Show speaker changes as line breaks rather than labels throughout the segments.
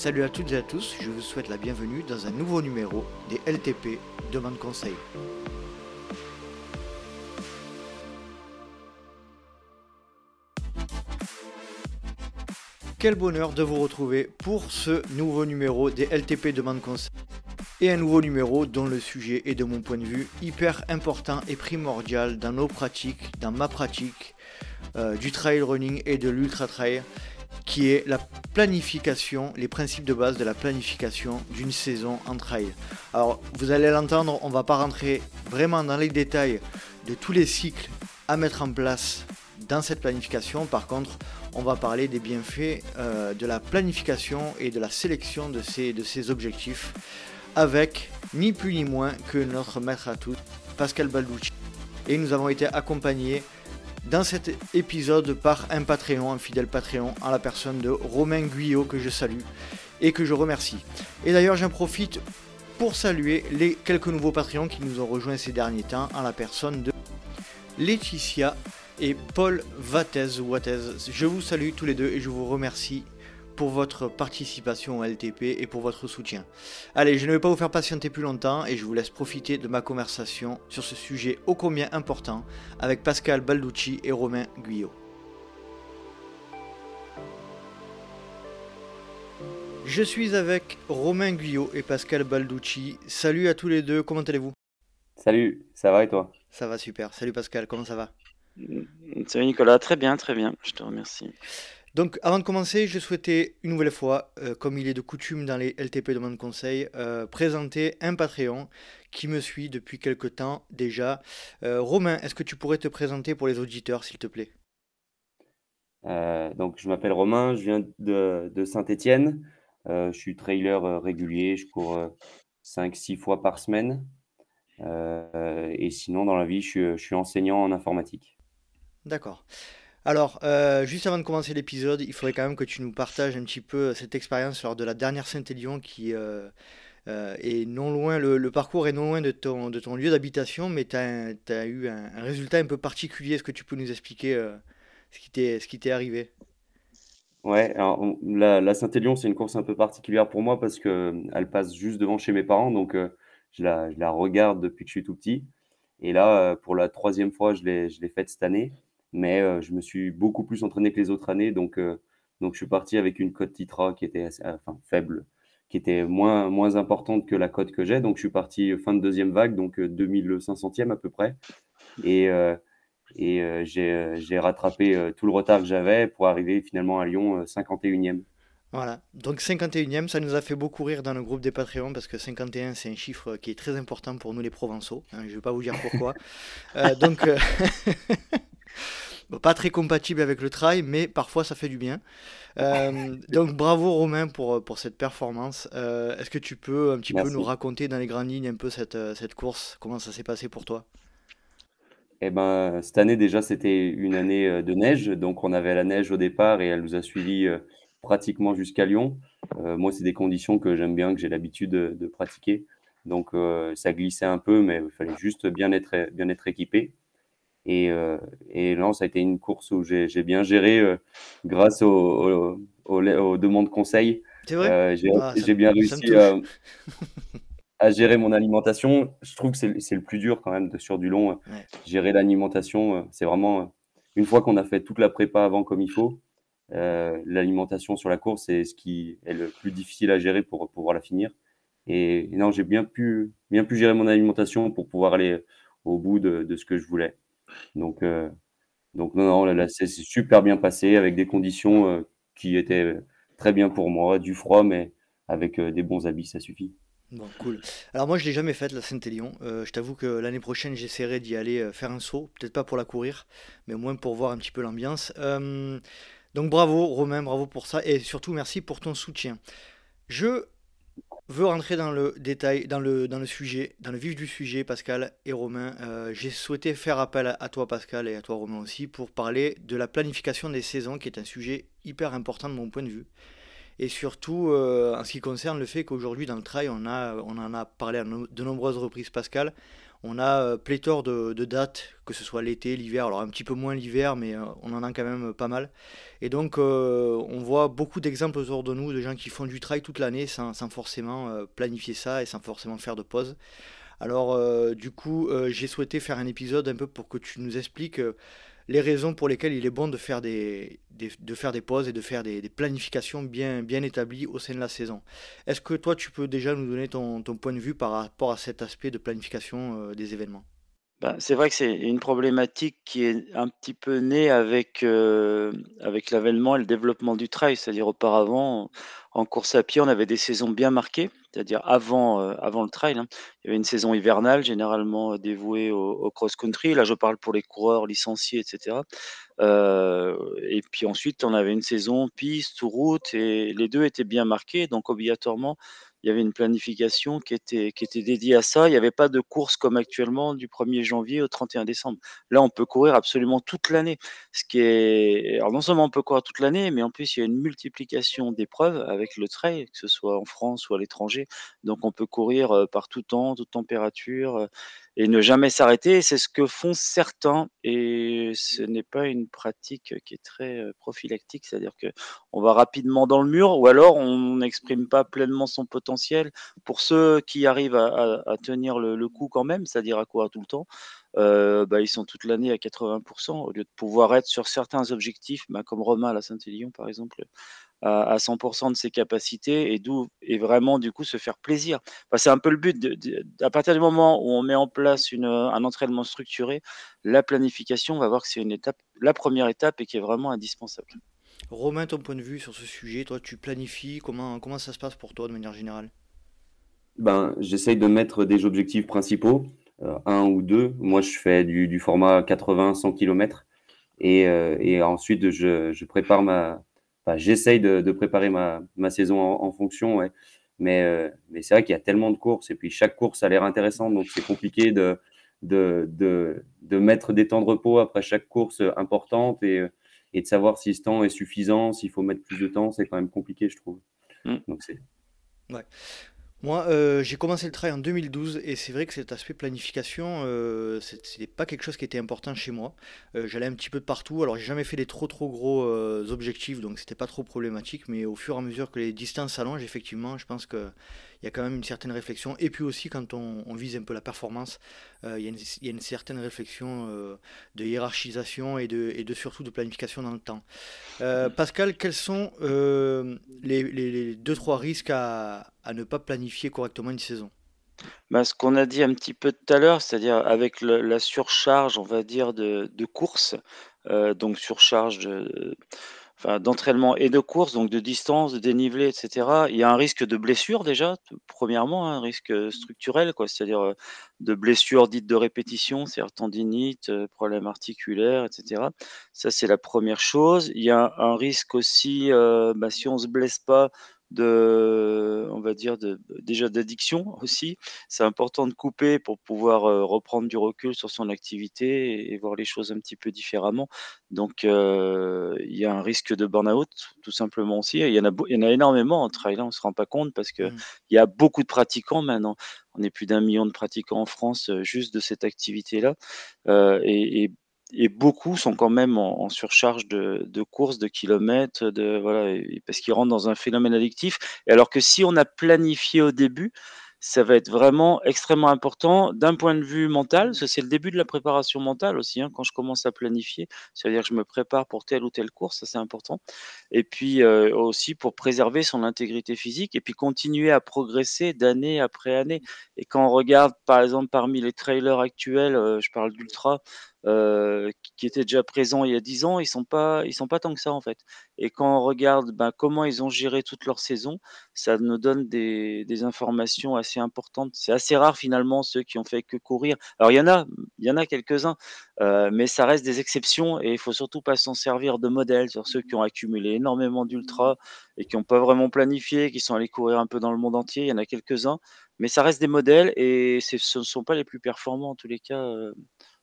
Salut à toutes et à tous, je vous souhaite la bienvenue dans un nouveau numéro des LTP Demande Conseil. Quel bonheur de vous retrouver pour ce nouveau numéro des LTP Demande Conseil. Et un nouveau numéro dont le sujet est de mon point de vue hyper important et primordial dans nos pratiques, dans ma pratique euh, du trail running et de l'ultra trail qui est la planification, les principes de base de la planification d'une saison en trail. Alors vous allez l'entendre, on va pas rentrer vraiment dans les détails de tous les cycles à mettre en place dans cette planification. Par contre, on va parler des bienfaits euh, de la planification et de la sélection de ces, de ces objectifs avec ni plus ni moins que notre maître à tous, Pascal Balducci. Et nous avons été accompagnés dans cet épisode par un Patreon, un fidèle Patreon, en la personne de Romain Guyot que je salue et que je remercie. Et d'ailleurs j'en profite pour saluer les quelques nouveaux Patreons qui nous ont rejoints ces derniers temps en la personne de Laetitia et Paul Vattez. Je vous salue tous les deux et je vous remercie pour votre participation au LTP et pour votre soutien. Allez, je ne vais pas vous faire patienter plus longtemps et je vous laisse profiter de ma conversation sur ce sujet ô combien important avec Pascal Balducci et Romain Guyot. Je suis avec Romain Guyot et Pascal Balducci. Salut à tous les deux, comment allez-vous?
Salut, ça va et toi?
Ça va super. Salut Pascal, comment ça va?
Salut Nicolas, très bien, très bien, je te remercie.
Donc, avant de commencer, je souhaitais une nouvelle fois, euh, comme il est de coutume dans les LTP Demande Conseil, euh, présenter un Patreon qui me suit depuis quelque temps déjà. Euh, Romain, est-ce que tu pourrais te présenter pour les auditeurs, s'il te plaît?
Donc, je m'appelle Romain, je viens de, Saint-Étienne. je suis trailer régulier, je cours 5-6 fois par semaine. et sinon, dans la vie, je suis enseignant en informatique.
D'accord. Alors, euh, juste avant de commencer l'épisode, il faudrait quand même que tu nous partages un petit peu cette expérience lors de la dernière Saint-Élion qui euh, euh, est non loin, le, parcours est non loin de ton, lieu d'habitation, mais tu as, eu un, résultat un peu particulier. Est-ce que tu peux nous expliquer ce qui t'est arrivé?
Ouais, alors la, la Saint-Élion, c'est une course un peu particulière pour moi parce qu'elle passe juste devant chez mes parents, donc je la, je, la, regarde depuis que je suis tout petit. Et là, pour la troisième fois, je l'ai faite cette année mais euh, je me suis beaucoup plus entraîné que les autres années. Donc, euh, donc je suis parti avec une cote Titra qui était enfin, faible, qui était moins, moins importante que la cote que j'ai. Donc, je suis parti fin de deuxième vague, donc 2500e euh, à peu près. Et, et j'ai rattrapé tout le retard que j'avais pour arriver finalement à Lyon 51e.
Voilà, donc 51e, ça nous a fait beaucoup rire dans le groupe des Patreons parce que 51 c'est un chiffre qui est très important pour nous les Provençaux. Hein, je ne vais pas vous dire pourquoi. donc, pas très compatible avec le trail, mais parfois ça fait du bien. Euh, donc bravo Romain pour, pour cette performance. Euh, est-ce que tu peux un petit peu nous raconter dans les grandes lignes un peu cette, euh, cette course? Comment ça s'est passé pour toi?
Eh ben, cette année déjà c'était une année de neige, donc on avait la neige au départ et elle nous a suivis pratiquement jusqu'à Lyon. moi c'est des conditions que j'aime bien, que j'ai l'habitude de, de, pratiquer. Donc ça glissait un peu, mais il fallait juste bien être, bien être équipé. Et, euh, et non, ça a été une course où j'ai bien géré euh, grâce aux, demandes conseils.
C'est vrai? Euh,
ah, J'ai bien réussi à, gérer mon alimentation. Je trouve que c'est le plus dur quand même de, sur du long. Gérer l'alimentation, c'est vraiment une fois qu'on a fait toute la prépa avant comme il faut. l'alimentation sur la course, c'est ce qui est le plus difficile à gérer pour pouvoir la finir. Et, non, j'ai bien pu, bien pu gérer mon alimentation pour pouvoir aller au bout de, de ce que je voulais. Donc, euh, donc non, non, là, c'est super bien passé avec des conditions euh, qui étaient très bien pour moi, du froid, mais avec euh, des bons habits, ça suffit.
Bon, cool. Alors moi, je l'ai jamais faite, la Saint-Élion. je t'avoue que l'année prochaine, j'essaierai d'y aller faire un saut. Peut-être pas pour la courir, mais au moins pour voir un petit peu l'ambiance. donc bravo, Romain, bravo pour ça. Et surtout, merci pour ton soutien. Je veux rentrer dans le détail, dans le, dans le sujet, dans le vif du sujet, Pascal et Romain. Euh, j'ai souhaité faire appel à toi, Pascal, et à toi, Romain aussi, pour parler de la planification des saisons, qui est un sujet hyper important de mon point de vue. Et surtout, euh, en ce qui concerne le fait qu'aujourd'hui, dans le trail, on, a, on en a parlé à de nombreuses reprises, Pascal, On a pléthore de, dates, que ce soit l'été, l'hiver, alors un petit peu moins l'hiver, mais on en a quand même pas mal. Et donc on voit beaucoup d'exemples autour de nous de gens qui font du trail toute l'année sans, forcément planifier ça et sans forcément faire de pause. Alors du coup j'ai souhaité faire un épisode un peu pour que tu nous expliques les raisons pour lesquelles il est bon de faire des, de faire des pauses et de faire des, planifications bien, établies au sein de la saison. Est-ce que toi, tu peux déjà nous donner ton, point de vue par rapport à cet aspect de planification euh, des événements?
Ben, c'est vrai que c'est une problématique qui est un petit peu née avec, euh, avec l'avènement et le développement du trail. C'est-à-dire auparavant, en course à pied, on avait des saisons bien marquées, c'est-à-dire avant, euh, avant le trail. hein. Il y avait une saison hivernale, généralement dévouée au, cross-country. Là, je parle pour les coureurs licenciés, etc. Euh, et puis ensuite, on avait une saison piste ou route, et les deux étaient bien marqués. Donc, obligatoirement, il y avait une planification qui était, dédiée à ça. Il n'y avait pas de course comme actuellement du 1er janvier au 31 décembre. Là, on peut courir absolument toute l'année. Ce qui est, non seulement on peut courir toute l'année, mais en plus il y a une multiplication d'épreuves avec le trail, que ce soit en France ou à l'étranger. Donc on peut courir euh, par tout temps, toute température. Euh, et ne jamais s'arrêter. C'est ce que font certains et ce n'est pas une pratique qui est très prophylactique, c'est-à-dire que on va rapidement dans le mur ou alors on n'exprime pas pleinement son potentiel. Pour ceux qui arrivent à, tenir le, coup quand même, c'est-à-dire à courir tout le temps, bah, ils sont toute l'année à 80% au lieu de pouvoir être sur certains objectifs, bah, comme Romain à la Saint-Élion par exemple, à, 100% de ses capacités et d'où et vraiment du coup se faire plaisir. c'est un peu le but. De, à partir du moment où on met en place une, un entraînement structuré, la planification, on va voir que c'est une étape, la première étape et qui est vraiment indispensable.
Romain, ton point de vue sur ce sujet, toi tu planifies, comment, comment ça se passe pour toi de manière générale?
Ben, J'essaye de mettre des objectifs principaux, euh, un ou deux. Moi je fais du, du format 80-100 km et, euh, et ensuite je, je prépare ma, j'essaye de, préparer ma, saison en, fonction, ouais. mais, euh, mais c'est vrai qu'il y a tellement de courses et puis chaque course a l'air intéressante, donc c'est compliqué de, de, de, mettre des temps de repos après chaque course importante et, et de savoir si ce temps est suffisant, s'il faut mettre plus de temps, c'est quand même compliqué, je trouve. Mm. Donc c'est.
Ouais. Moi, euh, j'ai commencé le trail en 2012 et c'est vrai que cet aspect planification, euh, c'était pas quelque chose qui était important chez moi. Euh, j'allais un petit peu de partout, alors j'ai jamais fait des trop trop gros euh, objectifs, donc c'était pas trop problématique, mais au fur et à mesure que les distances s'allongent, effectivement, je pense que il y a quand même une certaine réflexion. Et puis aussi, quand on, vise un peu la performance, euh, il, y a une, certaine réflexion euh, de hiérarchisation et de, surtout de planification dans le temps. Euh, Pascal, quels sont les, les, deux, trois risques à, ne pas planifier correctement une saison?
Bah, ce qu'on a dit un petit peu tout à l'heure, c'est-à-dire avec la surcharge, on va dire, de, de course, donc surcharge de, d'entraînement et de course, donc de distance, de dénivelé, etc. Il y a un risque de blessure déjà, premièrement, hein, un risque structurel, quoi, c'est-à-dire de blessure dite de répétition, c'est-à-dire tendinite, problème articulaire, etc. Ça, c'est la première chose. Il y a un risque aussi, bah, si on se blesse pas, de, on va dire, de, déjà d'addiction aussi. C'est important de couper pour pouvoir euh, reprendre du recul sur son activité et, voir les choses un petit peu différemment. Donc, euh, il y a un risque de burn-out, tout simplement aussi. il y en a, il y en a énormément en trail, on ne se rend pas compte parce qu'il mmh. il y a beaucoup de pratiquants maintenant. On est plus d'un million de pratiquants en France euh, juste de cette activité-là. et, et et beaucoup sont quand même en, surcharge de, courses, de kilomètres, de voilà, parce qu'ils rentrent dans un phénomène addictif. Et alors que si on a planifié au début, ça va être vraiment extrêmement important d'un point de vue mental, c'est le début de la préparation mentale aussi, hein, quand je commence à planifier, c'est-à-dire que je me prépare pour telle ou telle course, ça c'est important. Et puis euh, aussi pour préserver son intégrité physique et puis continuer à progresser d'année après année. Et quand on regarde par exemple parmi les trailers actuels, euh, je parle d'ultra, euh, qui étaient déjà présents il y a 10 ans, ils sont pas, ils sont pas tant que ça en fait. Et quand on regarde ben, comment ils ont géré toute leur saison, ça nous donne des, informations assez importantes. C'est assez rare finalement ceux qui ont fait que courir. Alors il y en a, il y en a quelques-uns, euh, mais ça reste des exceptions et il faut surtout pas s'en servir de modèle sur ceux qui ont accumulé énormément d'ultra et qui n'ont pas vraiment planifié, qui sont allés courir un peu dans le monde entier. Il y en a quelques-uns, mais ça reste des modèles et ce ne sont pas les plus performants en tous les cas. Euh,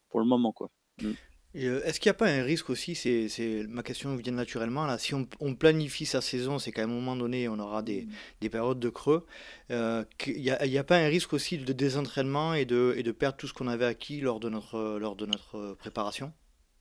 pour le moment. Quoi.
Mm. est-ce qu'il n'y a pas un risque aussi, c'est ma question vient naturellement, là, si on, planifie sa saison, c'est qu'à un moment donné, on aura des, périodes de creux, il n'y a, a, pas un risque aussi de désentraînement et de, et de perdre tout ce qu'on avait acquis lors de notre, lors de notre préparation?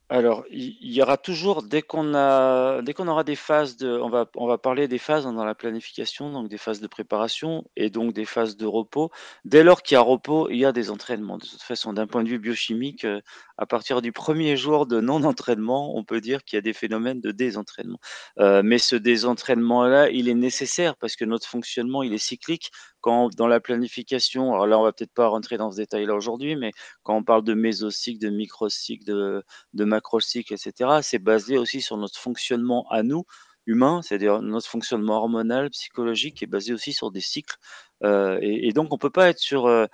Alors, il y aura toujours, dès qu'on a, dès qu'on aura des phases de, on va, on va parler des phases dans la planification, donc des phases de préparation et donc des phases de repos. Dès lors qu'il y a repos, il y a des entraînements. De toute façon, d'un point de vue biochimique, euh, à partir du premier jour de non-entraînement, on peut dire qu'il y a des phénomènes de désentraînement. Euh, mais ce désentraînement-là, il est nécessaire parce que notre fonctionnement, il est cyclique. Quand dans la planification, alors là, on va peut-être pas rentrer dans ce détail-là aujourd'hui, mais quand on parle de mésocycle, de microcycle, de, de macrocycle, etc., c'est basé aussi sur notre fonctionnement à nous, humains, c'est-à-dire notre fonctionnement hormonal, psychologique, est basé aussi sur des cycles. Euh, et, donc, on peut pas être sur. Euh,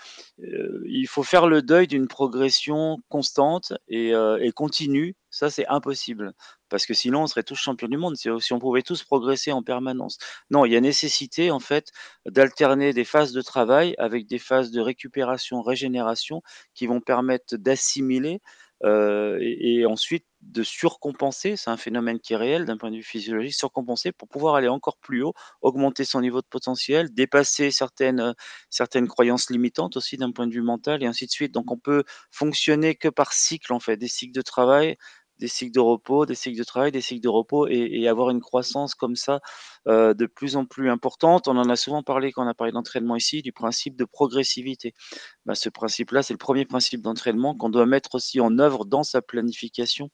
euh, il faut faire le deuil d'une progression constante et continue. Ça, c'est impossible. Parce que sinon, on serait tous champions du monde si, on pouvait tous progresser en permanence. Non, il y a nécessité, en fait, d'alterner des phases de travail avec des phases de récupération, régénération qui vont permettre d'assimiler euh, et, ensuite de surcompenser, c'est un phénomène qui est réel d'un point de vue physiologique, surcompenser pour pouvoir aller encore plus haut, augmenter son niveau de potentiel, dépasser certaines, certaines croyances limitantes aussi d'un point de vue mental et ainsi de suite. Donc on peut fonctionner que par cycle en fait, des cycles de travail, des cycles de repos, des cycles de travail, des cycles de repos et, avoir une croissance comme ça euh, de plus en plus importante. On en a souvent parlé quand on a parlé d'entraînement ici, du principe de progressivité. Ben, ce principe-là, c'est le premier principe d'entraînement qu'on doit mettre aussi en œuvre dans sa planification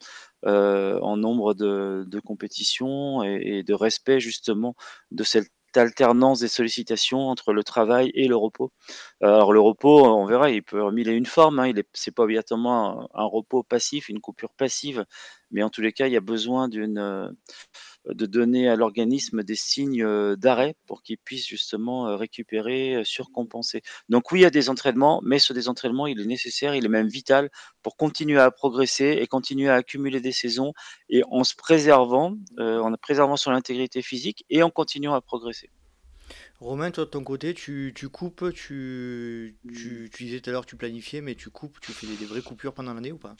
euh, en nombre de, compétitions et, et, de respect justement de cette alternance des sollicitations entre le travail et le repos. Alors le repos, on verra, il peut et une formes. Hein. Il est, c'est pas obligatoirement un, repos passif, une coupure passive, mais en tous les cas, il y a besoin d'une euh, de donner à l'organisme des signes euh, d'arrêt pour qu'il puisse justement euh, récupérer, surcompenser. Donc oui, il y a des entraînements, mais ce désentraînement, il est nécessaire, il est même vital pour continuer à progresser et continuer à accumuler des saisons et en se préservant, en préservant son intégrité physique et en continuant à progresser.
Romain, toi de ton côté, tu, coupes, tu, disais tout à l'heure tu planifiais, mais tu coupes, tu fais des, vraies coupures pendant l'année ou pas?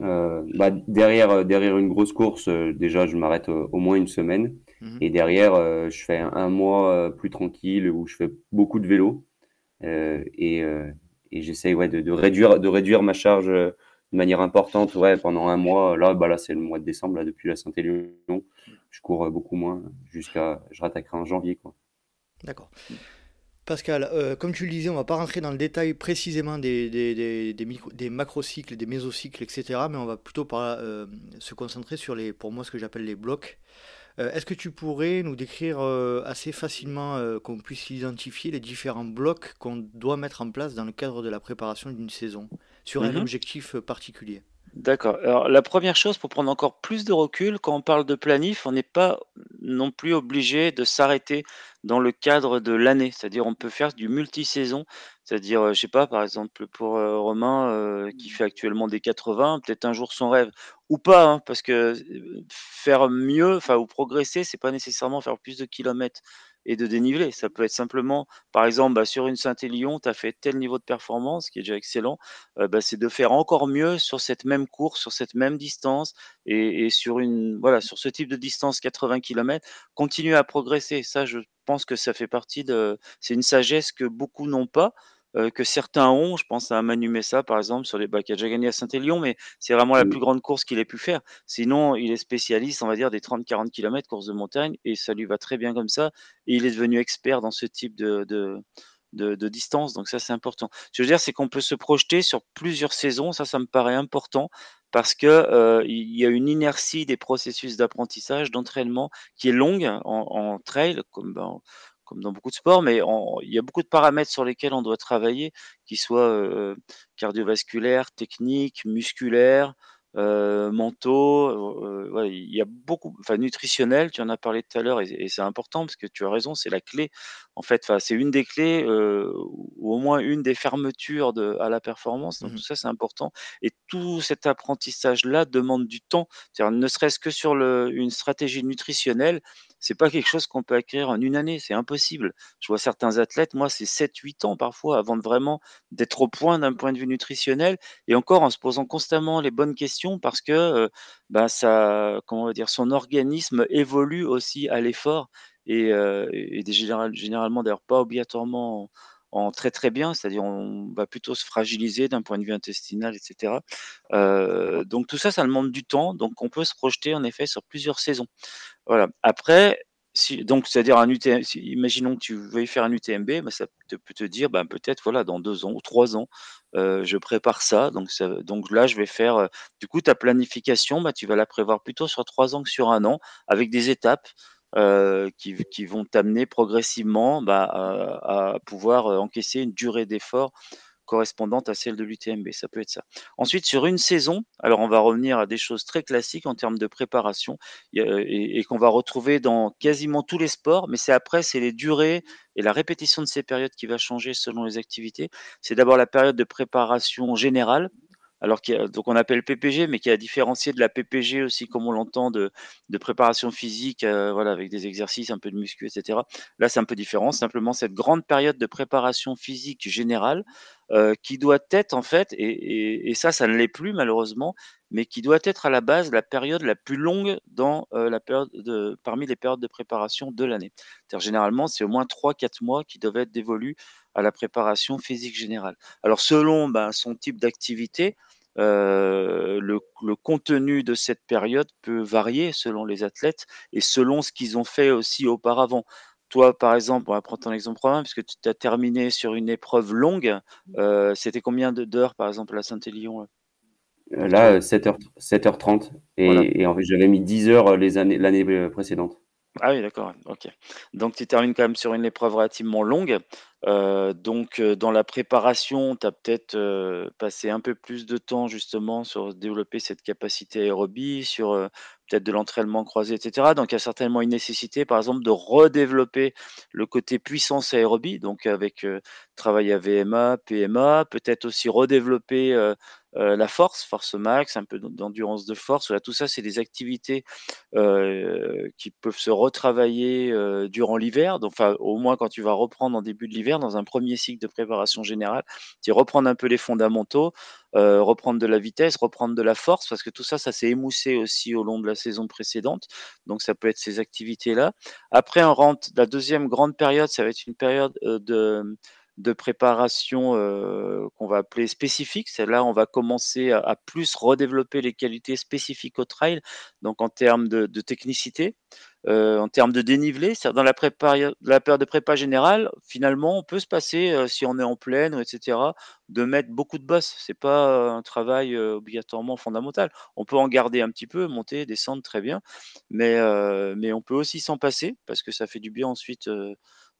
Euh, bah, derrière, derrière une grosse course, euh, déjà, je m'arrête euh, au moins une semaine. Mhm. Et derrière, je fais un, mois plus tranquille où je fais beaucoup de vélo. et, et j'essaye ouais, de, réduire, de réduire ma charge de manière importante ouais, pendant un mois. Là, bah, là c'est le mois de décembre, là, depuis la Saint-Élion. Je cours beaucoup moins jusqu'à. Je rattaquerai en janvier.
D'accord. Pascal, euh, comme tu le disais, on va pas rentrer dans le détail précisément des, des, des, des, des macrocycles, des mésocycles, etc. Mais on va plutôt par, euh, se concentrer sur les, pour moi, ce que j'appelle les blocs. Euh, est-ce que tu pourrais nous décrire assez facilement qu'on puisse identifier les différents blocs qu'on doit mettre en place dans le cadre de la préparation d'une saison sur un mhm. objectif particulier?
D'accord. Alors, la première chose, pour prendre encore plus de recul, quand on parle de planif, on n'est pas non plus obligé de s'arrêter dans le cadre de l'année. C'est-à-dire, on peut faire du multi-saison. C'est-à-dire, euh, je sais pas, par exemple, pour euh, Romain, euh, qui fait actuellement des 80, peut-être un jour son rêve, ou pas, hein, parce que faire mieux, enfin, ou progresser, c'est pas nécessairement faire plus de kilomètres et de dénivelé. Ça peut être simplement, par exemple, bah, sur une Saint-Élion, tu as fait tel niveau de performance, qui est déjà excellent, euh, bah, c'est de faire encore mieux sur cette même course, sur cette même distance et, sur, une, voilà, sur ce type de distance 80 km, continuer à progresser. Ça, je pense que ça fait partie de... C'est une sagesse que beaucoup n'ont pas. Euh, que certains ont. Je pense à Manu Messa, par exemple, sur les bacs. Il a déjà gagné à Saint-Élion, mais c'est vraiment la plus grande course qu'il ait pu faire. Sinon, il est spécialiste, on va dire, des 30-40 km course de montagne, et ça lui va très bien comme ça. Et il est devenu expert dans ce type de, de, de, distance. Donc ça, c'est important. Ce que je veux dire, c'est qu'on peut se projeter sur plusieurs saisons. Ça, ça me paraît important parce que euh, il y a une inertie des processus d'apprentissage, d'entraînement qui est longue en, en trail, comme ben, comme dans beaucoup de sports, mais il y a beaucoup de paramètres sur lesquels on doit travailler, qu'ils soient cardiovasculaires, techniques, musculaires, mentaux. il y a beaucoup, enfin nutritionnel, tu en as parlé tout à l'heure, et, c'est important parce que tu as raison, c'est la clé. En fait, c'est une des clés, ou au moins une des fermetures de, à la performance. Donc mmh tout ça, c'est important. Et tout cet apprentissage-là demande du temps. Ne serait-ce que sur le, une stratégie nutritionnelle, c'est pas quelque chose qu'on peut acquérir en une année, c'est impossible. Je vois certains athlètes, moi, c'est 7-8 ans parfois avant de vraiment d'être au point d'un point de vue nutritionnel et encore en se posant constamment les bonnes questions parce que, heu, bah, ça comment dire? Son organisme évolue aussi à l'effort et des généralement d'ailleurs pas obligatoirement en très, très bien, c'est-à-dire on va plutôt se fragiliser d'un point de vue intestinal et cetera. Heu, donc tout ça, ça demande du temps, donc on peut se projeter en effet sur plusieurs saisons. Voilà. Après, donc c'est-à-dire un UT si imaginons que tu veuilles faire un UTMB, bah, ça peut te dire, ben, peut-être voilà dans 2 ans ou 3 ans, heu, je prépare ça, donc donc là je vais faire, heu du coup ta planification, bah, tu vas la prévoir plutôt sur 3 ans que sur 1 an avec des étapes. Heu, qui vont t'amener progressivement, bah, à pouvoir, encaisser une durée d'effort correspondante à celle de l'UTMB, ça peut être ça. Ensuite sur une saison, alors on va revenir à des choses très classiques en termes de préparation, et qu'on va retrouver dans quasiment tous les sports, mais c'est après, c'est les durées et la répétition de ces périodes qui va changer selon les activités. C'est d'abord la période de préparation générale, alors qu'il a donc on appelle PPG, mais qui est à différencier de la PPG aussi comme on l'entend de préparation physique, heu, voilà avec des exercices, un peu de muscu et cetera. Là, c'est un peu différent, simplement cette grande période de préparation physique générale, heu, qui doit être en fait et et ça, ça ne l'est plus malheureusement, mais qui doit être à la base la période la plus longue dans, heu, la période de parmi les périodes de préparation de l'année. C'est-à-dire généralement, c'est au moins 3-4 mois qui doivent être dévolus à la préparation physique générale. Alors selon, ben, son type d'activité, Heu, le le contenu de cette période peut varier selon les athlètes et selon ce qu'ils ont fait aussi auparavant. Toi, par exemple, on va prendre ton exemple romain puisque tu as terminé sur une épreuve longue, heu, c'était combien de d'heures, par exemple, à Saint-Élion,
euh, là, 7 heures 7:30
Voilà.
et et en fait, j'avais mis 10 heures, les années l'année, précédente.
Ah oui, d'accord, OK. Donc tu termines quand même sur une épreuve relativement longue. Heu, donc heu, dans la préparation, tu as peut-être, heu, passé un peu plus de temps justement sur développer cette capacité aérobie, sur, peut-être de l'entraînement croisé et cetera. Donc il y a certainement une nécessité, par exemple, de redévelopper le côté puissance aérobie, donc avec, travail à VMA, PMA, peut-être aussi redévelopper, heu, la force, force max, un peu d'endurance de force. Tout ça, c'est des activités heu, qui peuvent se retravailler, heu, durant l'hiver, au moins quand tu vas reprendre en début de l'hiver dans un premier cycle de préparation générale, c'est reprendre un peu les fondamentaux, reprendre de la vitesse, reprendre de la force parce que tout ça, ça s'est émoussé aussi au long de la saison précédente, donc ça peut être ces activités-là. Après on rentre la deuxième grande période, ça va être une période, de de préparation, qu'on va appeler spécifique. Celle-là, on va commencer à plus redévelopper les qualités spécifiques au trail, donc en termes de technicité, en termes de dénivelé. Dans la prépa la période de prépa générale, finalement, on peut se passer, si on est en plaine et cetera, de mettre beaucoup de bosses. C'est pas, un travail, obligatoirement fondamental. On peut en garder un petit peu, monter, descendre, très bien, mais mais on peut aussi s'en passer parce que ça fait du bien ensuite,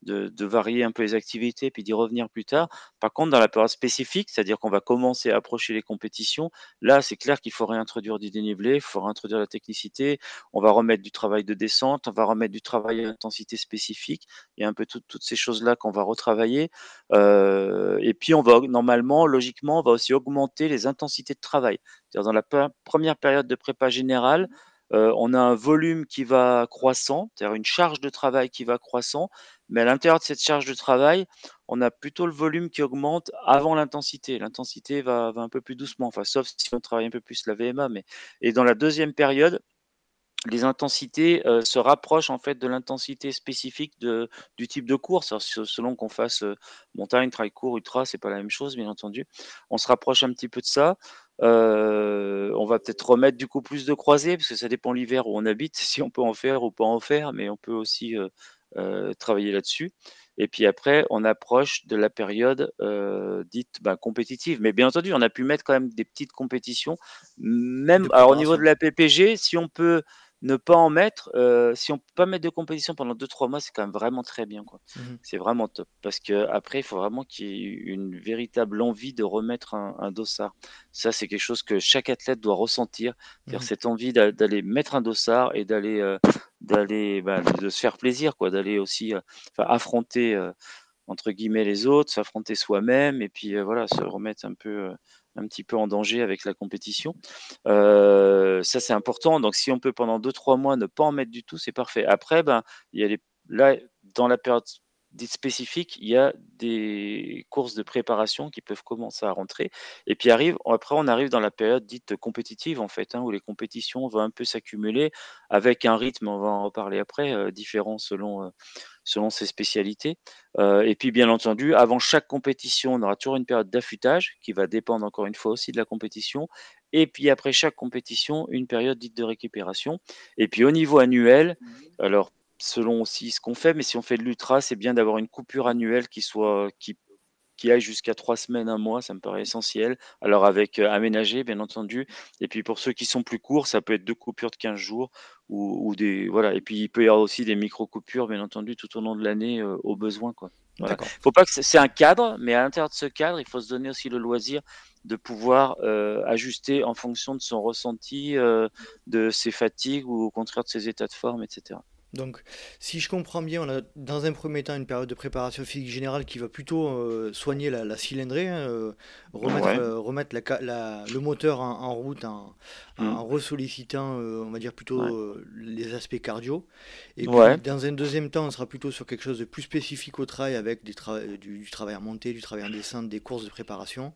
de varier un peu les activités puis d'y revenir plus tard. Par contre, dans la période spécifique, c'est-à-dire qu'on va commencer à approcher les compétitions, là, c'est clair qu'il faut réintroduire du dénivelé, il faut réintroduire la technicité, on va remettre du travail de descente, on va remettre du travail à intensité spécifique. Il y a un peu toutes ces choses-là qu'on va retravailler, heu et puis on va normalement, logiquement, on va aussi augmenter les intensités de travail. C'est-à-dire dans la première période de prépa générale, heu, on a un volume qui va croissant, c'est-à-dire une charge de travail qui va croissant, mais à l'intérieur de cette charge de travail, on a plutôt le volume qui augmente avant l'intensité. L'intensité va un peu plus doucement, enfin, sauf si on travaille un peu plus la VMA, mais et dans la deuxième période, les intensités, heu, se rapprochent en fait de l'intensité spécifique de du type de course. Selon qu'on fasse, heu, montagne, trail court, ultra, c'est pas la même chose bien entendu. On se rapproche un petit peu de ça. Heu, on va peut-être remettre du coup plus de croisés parce que ça dépend l'hiver où on habite, si on peut en faire ou pas en faire, mais on peut aussi, travailler là-dessus et puis après on approche de la période, heu, dite, bah, compétitive. Mais bien entendu, on a pu mettre quand même des petites compétitions, même alors au niveau de la PPG, si on peut ne pas en mettre, heu, si on peut pas mettre de compétition pendant deux trois mois, c'est quand même vraiment très bien, quoi.
Mmh
C'est vraiment top parce qu'après, il faut vraiment qu'il y ait une véritable envie de remettre un un dossard. Ça, c'est quelque chose que chaque athlète doit ressentir,
Mmh
cette envie d'a d'aller mettre un dossard et d'aller, d'aller, bah, de se faire plaisir, quoi, d'aller aussi, enfin affronter, heu, entre guillemets «les autres», s'affronter soi-même et puis, heu, voilà, se remettre un peu, un petit peu en danger avec la compétition. ça, c'est important. Donc, si on peut pendant 2-3 mois ne pas en mettre du tout, c'est parfait. Après, ben, il y a les, là, dans la période dite spécifique, il y a des courses de préparation qui peuvent commencer à rentrer. Et puis arrive, après, on arrive dans la période dite compétitive, en fait, hein, où les compétitions vont un peu s'accumuler avec un rythme, on va en reparler après, différent selon, selon ses spécialités. et puis, bien entendu, avant chaque compétition, on aura toujours une période d'affûtage qui va dépendre encore une fois aussi de la compétition. Et puis après chaque compétition, une période dite de récupération. Et puis au niveau annuel, mmh alors selon aussi ce qu'on fait, mais si on fait de l'ultra, c'est bien d'avoir une coupure annuelle qui soit qui qui aille jusqu'à trois semaines, un mois, ça me paraît essentiel. Alors avec euh, aménagé, bien entendu. Et puis pour ceux qui sont plus courts, ça peut être deux coupures de 15 jours ou, des voilà. Et puis il peut y avoir aussi des micro coupures, bien entendu, tout au long de l'année euh, au besoin, quoi. Voilà. Faut pas que c'est un cadre, mais à l'intérieur de ce cadre, il faut se donner aussi le loisir de pouvoir euh, ajuster en fonction de son ressenti, de ses fatigues ou au contraire de ses états de forme, etc.
Donc, si je comprends bien, on a dans un premier temps une période de préparation physique générale qui va plutôt euh, soigner la, cylindrée, hein, euh, remettre, euh, remettre le moteur en, route en, mmh. ressollicitant, on va dire plutôt les aspects cardio. Et puis, dans un deuxième temps, on sera plutôt sur quelque chose de plus spécifique au trail avec des du, travail en montée, du travail en descente, des courses de préparation.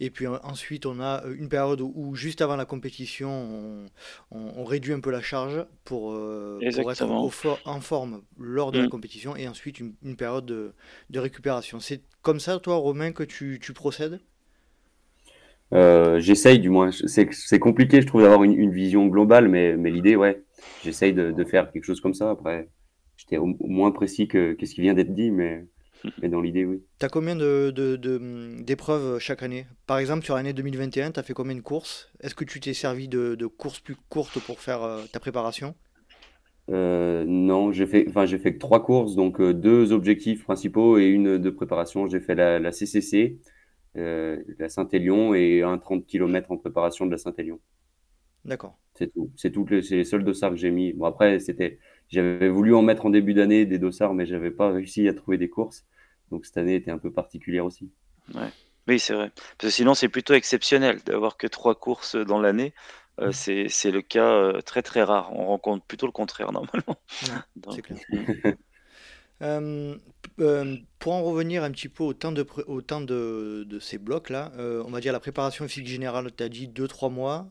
Et puis ensuite, on a une période où, juste avant la compétition, on, réduit un peu la charge pour, pour être au en forme lors de la mm. compétition et ensuite une, période de, récupération. C'est comme ça, toi, Romain, que tu, procèdes?
Euh, J'essaye, du moins. C'est compliqué, je trouve, d'avoir une, vision globale, mais, mais l'idée, ouais, j'essaye de, faire quelque chose comme ça. Après, j'étais au, moins précis que, ce qui vient d'être dit, mais, mais dans l'idée, oui.
Tu as combien d'épreuves de, chaque année? Par exemple, sur l'année 2021, tu as fait combien de courses? Est-ce que tu t'es servi de, courses plus courtes pour faire euh, ta préparation?
Euh, non, j'ai fait, enfin, j'ai fait que trois courses, donc euh, deux objectifs principaux et une de préparation. J'ai fait la, CCC, euh, la Saint-Élion et un 30 km en préparation de la Saint-Élion.
D'accord.
C'est tout. C'est tout. Les, c'est les seuls dossards que j'ai mis. Bon, après, c'était, j'avais voulu en mettre en début d'année des dossards, mais j'avais pas réussi à trouver des courses. Donc cette année était un peu particulière aussi.
Ouais. Oui, c'est vrai. Parce que sinon, c'est plutôt exceptionnel d'avoir que trois courses dans l'année. Euh, mmh. c'est le cas euh, très très rare. On rencontre plutôt le contraire normalement. clair.
pour en revenir un petit peu au temps de, au temps de, de ces blocs-là, euh, on va dire la préparation physique générale, tu as dit 2-3 mois,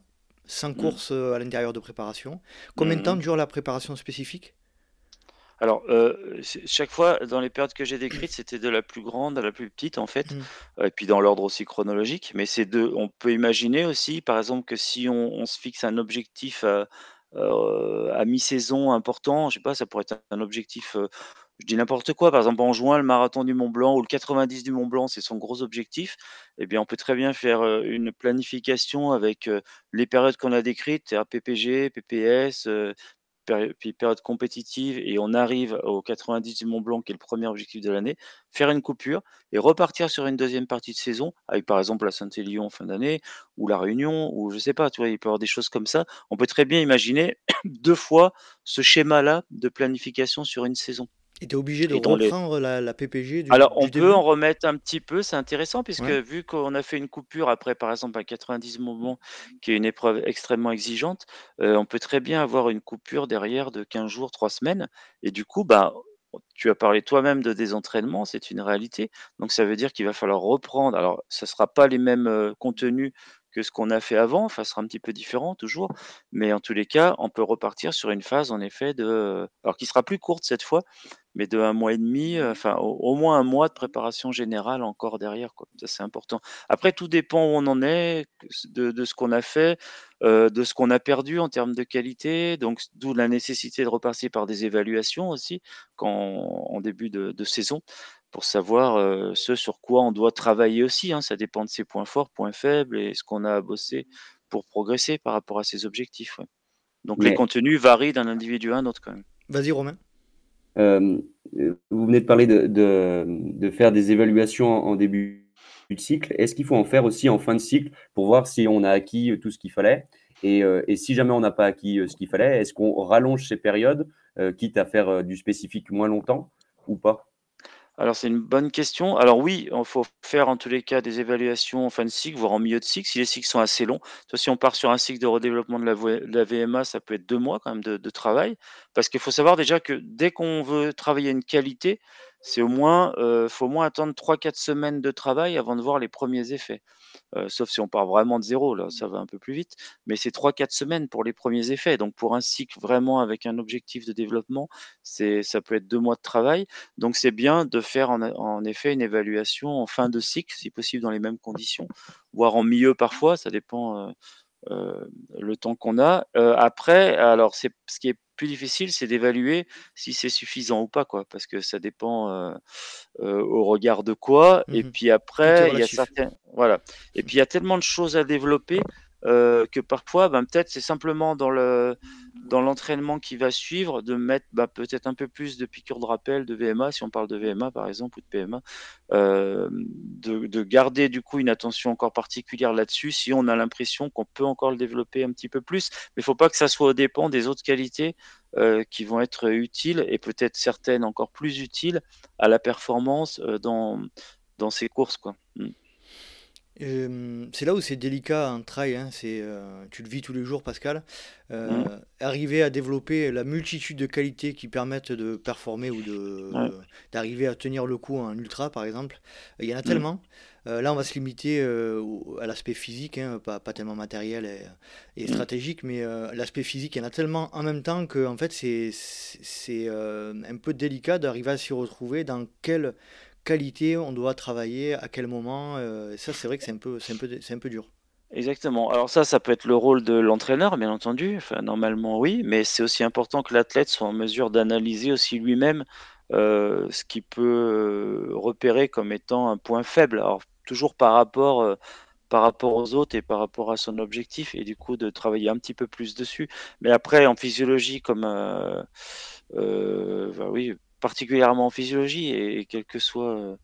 5 mmh. courses à l'intérieur de préparation. Combien de temps mmh. dure la préparation spécifique?
Alors, euh, chaque fois, dans les périodes que j'ai décrites, c'était de la plus grande à la plus petite, en fait, mmh. et puis dans l'ordre aussi chronologique. Mais c'est de, on peut imaginer aussi, par exemple, que si on, se fixe un objectif à, euh, mi-saison important, je sais pas, ça pourrait être un objectif, euh, je dis n'importe quoi, par exemple en juin, le marathon du Mont Blanc ou le 90 du Mont Blanc, c'est son gros objectif. Eh bien, on peut très bien faire une planification avec les périodes qu'on a décrites, PPG, PPS, période compétitive et on arrive au 90 du Mont Blanc, qui est le premier objectif de l'année, faire une coupure et repartir sur une deuxième partie de saison, avec par exemple la Saint-Élion en fin d'année, ou la Réunion, ou je sais pas, tu vois, il peut y avoir des choses comme ça. On peut très bien imaginer deux fois ce schéma-là de planification sur une saison.
Et tu es obligé de reprendre la, PPG
du, Alors, on peut en remettre un petit peu, c'est intéressant, puisque vu qu'on a fait une coupure après, par exemple, à 90 moments, qui est une épreuve extrêmement exigeante, euh, on peut très bien avoir une coupure derrière de 15 jours, 3 semaines. Et du coup, bah, tu as parlé toi-même de désentraînement, c'est une réalité. Donc, ça veut dire qu'il va falloir reprendre. Alors, ce ne sera pas les mêmes euh, contenus que ce qu'on a fait avant, enfin, sera un petit peu différent toujours, mais en tous les cas, on peut repartir sur une phase en effet de, alors qui sera plus courte cette fois, mais de un mois et demi, euh, enfin au, moins un mois de préparation générale encore derrière. Quoi. Ça, c'est important. Après, tout dépend où on en est, de, ce qu'on a fait, euh, de ce qu'on a perdu en termes de qualité. Donc, d'où la nécessité de repasser par des évaluations aussi quand, en début de, saison pour savoir euh, ce sur quoi on doit travailler aussi. Hein. Ça dépend de ses points forts, points faibles et ce qu'on a à bosser pour progresser par rapport à ses objectifs. Donc, les contenus varient d'un individu à un autre quand même.
Vas-y, Romain.
Euh, vous venez de parler de, de, faire des évaluations en, début de cycle. Est-ce qu'il faut en faire aussi en fin de cycle pour voir si on a acquis tout ce qu'il fallait? Et, euh, et, si jamais on n'a pas acquis ce qu'il fallait, est-ce qu'on rallonge ces périodes, quitte à faire du spécifique moins longtemps ou pas?
Alors c'est une bonne question. Alors oui, il faut faire en tous les cas des évaluations en fin de cycle, voire en milieu de cycle, si les cycles sont assez longs. Toi, si on part sur un cycle de redéveloppement de la, de VMA, ça peut être deux mois quand même de, de travail. Parce qu'il faut savoir déjà que dès qu'on veut travailler une qualité, c'est au moins, euh, faut au moins attendre 3-4 semaines de travail avant de voir les premiers effets. Euh, sauf si on part vraiment de zéro, là, ça va un peu plus vite. Mais c'est 3-4 semaines pour les premiers effets. Donc pour un cycle vraiment avec un objectif de développement, c'est, ça peut être deux mois de travail. Donc c'est bien de faire en, effet une évaluation en fin de cycle, si possible dans les mêmes conditions, voire en milieu parfois, ça dépend. Euh, le temps qu'on a. après, alors c'est ce qui est plus difficile, c'est d'évaluer si c'est suffisant ou pas, quoi, parce que ça dépend au regard de quoi. Et mmh puis après, il y a certains, voilà. Et puis il y a tellement de choses à développer que parfois, ben, peut-être c'est simplement dans le dans l'entraînement qui va suivre, de mettre bah, peut-être un peu plus de piqûres de rappel de VMA, si on parle de VMA par exemple, ou de PMA, euh, de, garder du coup une attention encore particulière là-dessus, si on a l'impression qu'on peut encore le développer un petit peu plus. Mais il ne faut pas que ça soit au dépend des autres qualités euh, qui vont être utiles, et peut-être certaines encore plus utiles à la performance euh, dans, dans ces courses. Quoi.
C'est là où c'est délicat un trail, hein, c'est, euh, tu le vis tous les jours, Pascal. Euh, mmh. Arriver à développer la multitude de qualités qui permettent de performer ou de, d'arriver à tenir le coup en ultra, par exemple, il y en a mmh. tellement. Euh, là, on va se limiter à l'aspect physique, hein, pas, pas, tellement matériel et, mmh. stratégique, mais l'aspect physique, il y en a tellement en même temps que en fait, c'est, c'est un peu délicat d'arriver à s'y retrouver dans quel qualité on doit travailler, à quel moment. Euh, ça, c'est vrai que c'est un, peu, un, un peu dur.
Exactement. Alors ça, ça peut être le rôle de l'entraîneur, bien entendu. Normalement, oui, mais c'est aussi important que l'athlète soit en mesure d'analyser aussi lui-même euh, ce qu'il peut euh, repérer comme étant un point faible. Alors toujours par rapport, par rapport aux autres et par rapport à son objectif, et du coup de travailler un petit peu plus dessus. Mais après, en physiologie, comme bah oui, particulièrement en physiologie et, quel que soit euh,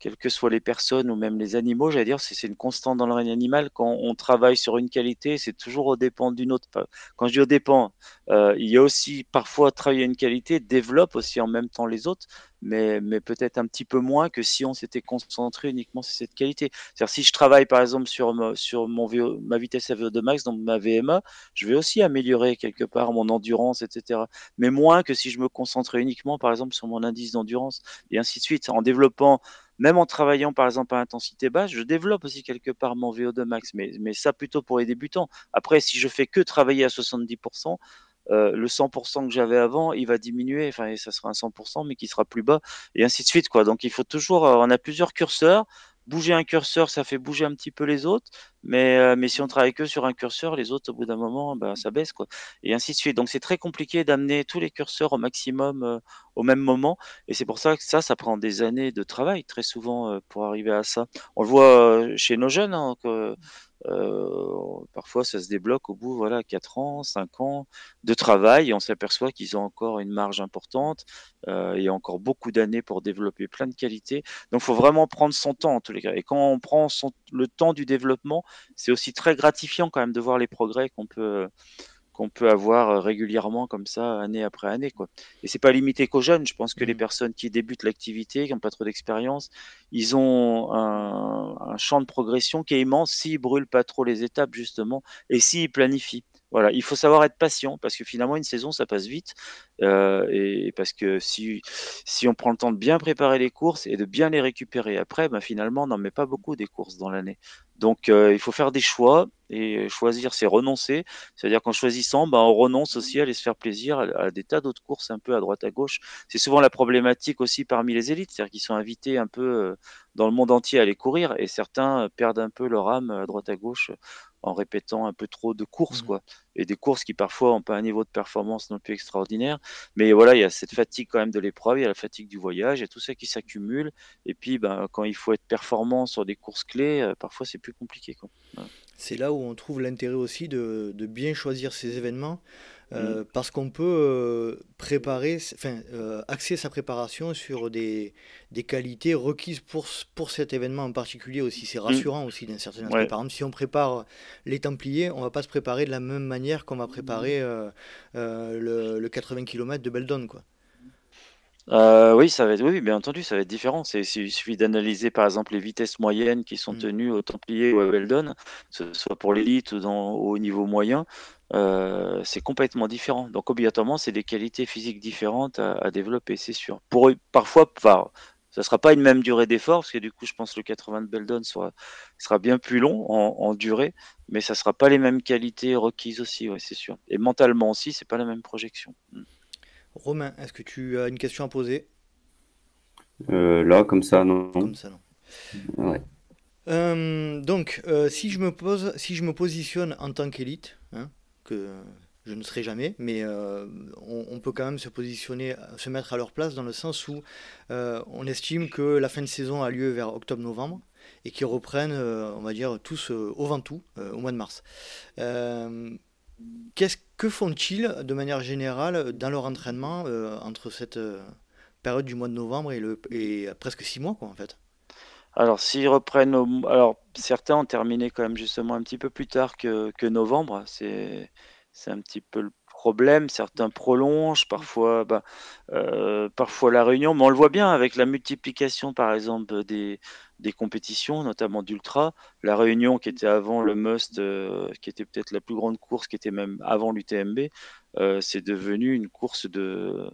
quelles que soient les personnes ou même les animaux, j'allais dire, c'est une constante dans le règne animal. Quand on travaille sur une qualité, c'est toujours au dépend d'une autre. Quand je dis au dépend, euh, il y a aussi parfois travailler une qualité développe aussi en même temps les autres, mais, peut-être un petit peu moins que si on s'était concentré uniquement sur cette qualité. C'est-à-dire si je travaille par exemple sur, ma, mon vitesse à VO2 max, donc ma VMA, je vais aussi améliorer quelque part mon endurance, etc. Mais moins que si je me concentrais uniquement par exemple sur mon indice d'endurance et ainsi de suite. En développant même en travaillant par exemple à intensité basse, je développe aussi quelque part mon VO2 max, mais, mais ça plutôt pour les débutants. Après, si je fais que travailler à 70%, euh, le 100% que j'avais avant, il va diminuer, enfin, ça sera un 100%, mais qui sera plus bas, et ainsi de suite, quoi. Donc, il faut toujours, euh, on a plusieurs curseurs, bouger un curseur, ça fait bouger un petit peu les autres, mais, euh, mais si on travaille que sur un curseur, les autres, au bout d'un moment, ben, ça baisse, quoi. Et ainsi de suite. Donc, c'est très compliqué d'amener tous les curseurs au maximum au même moment. Et c'est pour ça que ça, ça prend des années de travail, très souvent, pour arriver à ça. On le voit chez nos jeunes, hein, que, parfois, ça se débloque au bout, voilà, 4 ans, 5 ans de travail, et on s'aperçoit qu'ils ont encore une marge importante, euh, et encore beaucoup d'années pour développer plein de qualités. Donc, il faut vraiment prendre son temps, en tous les cas. Et quand on prend son, le temps du développement, c'est aussi très gratifiant quand même de voir les progrès qu'on peut qu'on peut avoir euh, régulièrement comme ça, année après année. Quoi. Et c'est pas limité qu'aux jeunes. Je pense que les mmh. personnes qui débutent l'activité, qui n'ont pas trop d'expérience, ils ont un, un, champ de progression qui est immense s'ils brûlent pas trop les étapes justement et s'ils planifient. Voilà, il faut savoir être patient parce que finalement une saison ça passe vite euh, et parce que si si on prend le temps de bien préparer les courses et de bien les récupérer après, ben finalement on n'en met pas beaucoup des courses dans l'année. Donc euh, il faut faire des choix et choisir c'est renoncer. C'est-à-dire qu'en choisissant, ben, on renonce aussi à aller se faire plaisir à, des tas d'autres courses un peu à droite à gauche. C'est souvent la problématique aussi parmi les élites, c'est-à-dire qu'ils sont invités un peu euh, dans le monde entier à aller courir et certains perdent un peu leur âme à droite à gauche en répétant un peu trop de courses, mmh. quoi. Et des courses qui parfois n'ont pas un niveau de performance non plus extraordinaire. Mais voilà, il y a cette fatigue quand même de l'épreuve, il y a la fatigue du voyage, et tout ça qui s'accumule. Et puis, ben, quand il faut être performant sur des courses clés, euh, parfois c'est plus compliqué, quoi.
C'est là où on trouve l'intérêt aussi de, de, bien choisir ces événements euh, parce qu'on peut euh, préparer, enfin, euh, axer sa préparation sur des, des qualités requises pour, pour cet événement en particulier aussi. C'est rassurant aussi d'un certain aspect. Par exemple, si on prépare les Templiers, on va pas se préparer de la même manière qu'on va préparer le, le, 80 km de Beldon, quoi.
Euh, oui, ça va être, oui, bien entendu, ça va être différent. C'est, il suffit d'analyser par exemple les vitesses moyennes qui sont mmh. tenues au Templier ou à Weldon, que ce soit pour l'élite ou dans, au niveau moyen. Euh, c'est complètement différent. Donc obligatoirement, c'est des qualités physiques différentes à, développer, c'est sûr. Pour parfois, enfin, ça sera pas une même durée d'effort, parce que du coup, je pense que le 80 de Beldon sera, sera bien plus long en, durée, mais ça sera pas les mêmes qualités requises aussi, ouais, c'est sûr. Et mentalement aussi, c'est pas la même projection. Hmm.
Romain, est-ce que tu as une question à poser?
Euh, Là, comme ça, non.
Comme ça, non. Ouais. Euh, donc, euh, si je me pose, si je me positionne en tant qu'élite, hein, que je ne serai jamais, mais euh, on, peut quand même se positionner, se mettre à leur place dans le sens où euh, on estime que la fin de saison a lieu vers octobre-novembre et qu'ils reprennent, euh, on va dire, tous au Ventoux au mois de mars. Qu'est-ce que font-ils de manière générale dans leur entraînement entre cette période du mois de novembre et, et presque six mois, quoi, en fait?
Alors, s'ils reprennent, alors certains ont terminé quand même justement un petit peu plus tard que, novembre. C'est un petit peu le problème. Certains prolongent, parfois, bah, euh, parfois la réunion, mais on le voit bien avec la multiplication, par exemple, des, des compétitions, notamment d'ultra. La réunion qui était avant le must, euh, qui était peut-être la plus grande course, qui était même avant l'UTMB, euh, c'est devenu une course de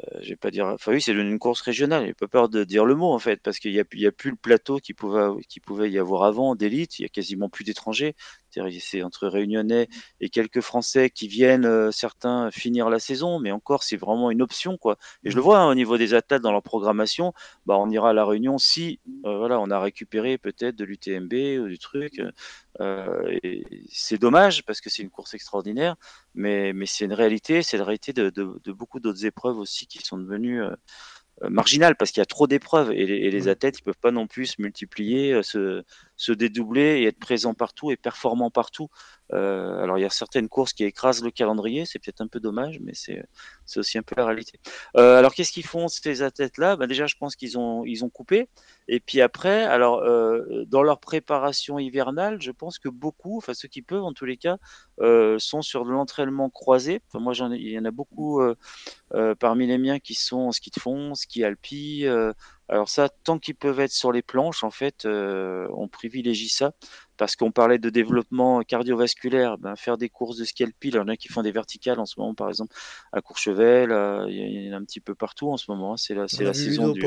euh, je vais pas dire. Enfin, oui, c'est une course régionale. J'ai pas peur de dire le mot en fait, parce qu'il n'y a, plus le plateau qui pouvait, qui pouvait y avoir avant d'élite. Il y a quasiment plus d'étrangers. C'est entre Réunionnais et quelques Français qui viennent, euh, certains finir la saison, mais encore c'est vraiment une option quoi. Et je le vois hein, au niveau des athlètes dans leur programmation, bah on ira à la Réunion si euh, voilà on a récupéré peut-être de l'UTMB ou du truc. Euh, c'est dommage parce que c'est une course extraordinaire, mais, mais c'est une réalité, c'est la réalité de, de, de beaucoup d'autres épreuves aussi qui sont devenues marginales parce qu'il y a trop d'épreuves et, et, les athlètes ils peuvent pas non plus se multiplier, se, se dédoubler et être présent partout et performant partout. Euh, alors il y a certaines courses qui écrasent le calendrier, c'est peut-être un peu dommage, mais c'est aussi un peu la réalité. Euh, alors qu'est-ce qu'ils font ces athlètes-là? Bah, Déjà, je pense qu'ils ont, ils ont coupé. Et puis après, alors euh, dans leur préparation hivernale, je pense que beaucoup, enfin ceux qui peuvent en tous les cas, sont sur de l'entraînement croisé. Enfin, moi, il y en a beaucoup parmi les miens qui sont en ski de fond, ski alpi. Alors ça, tant qu'ils peuvent être sur les planches, en fait, euh, on privilégie ça parce qu'on parlait de développement cardiovasculaire. Ben, faire des courses de alpine, il y en a qui font des verticales en ce moment, par exemple à Courchevel, il y en a un petit peu partout en ce moment. Hein. C'est la, c'est la saison du.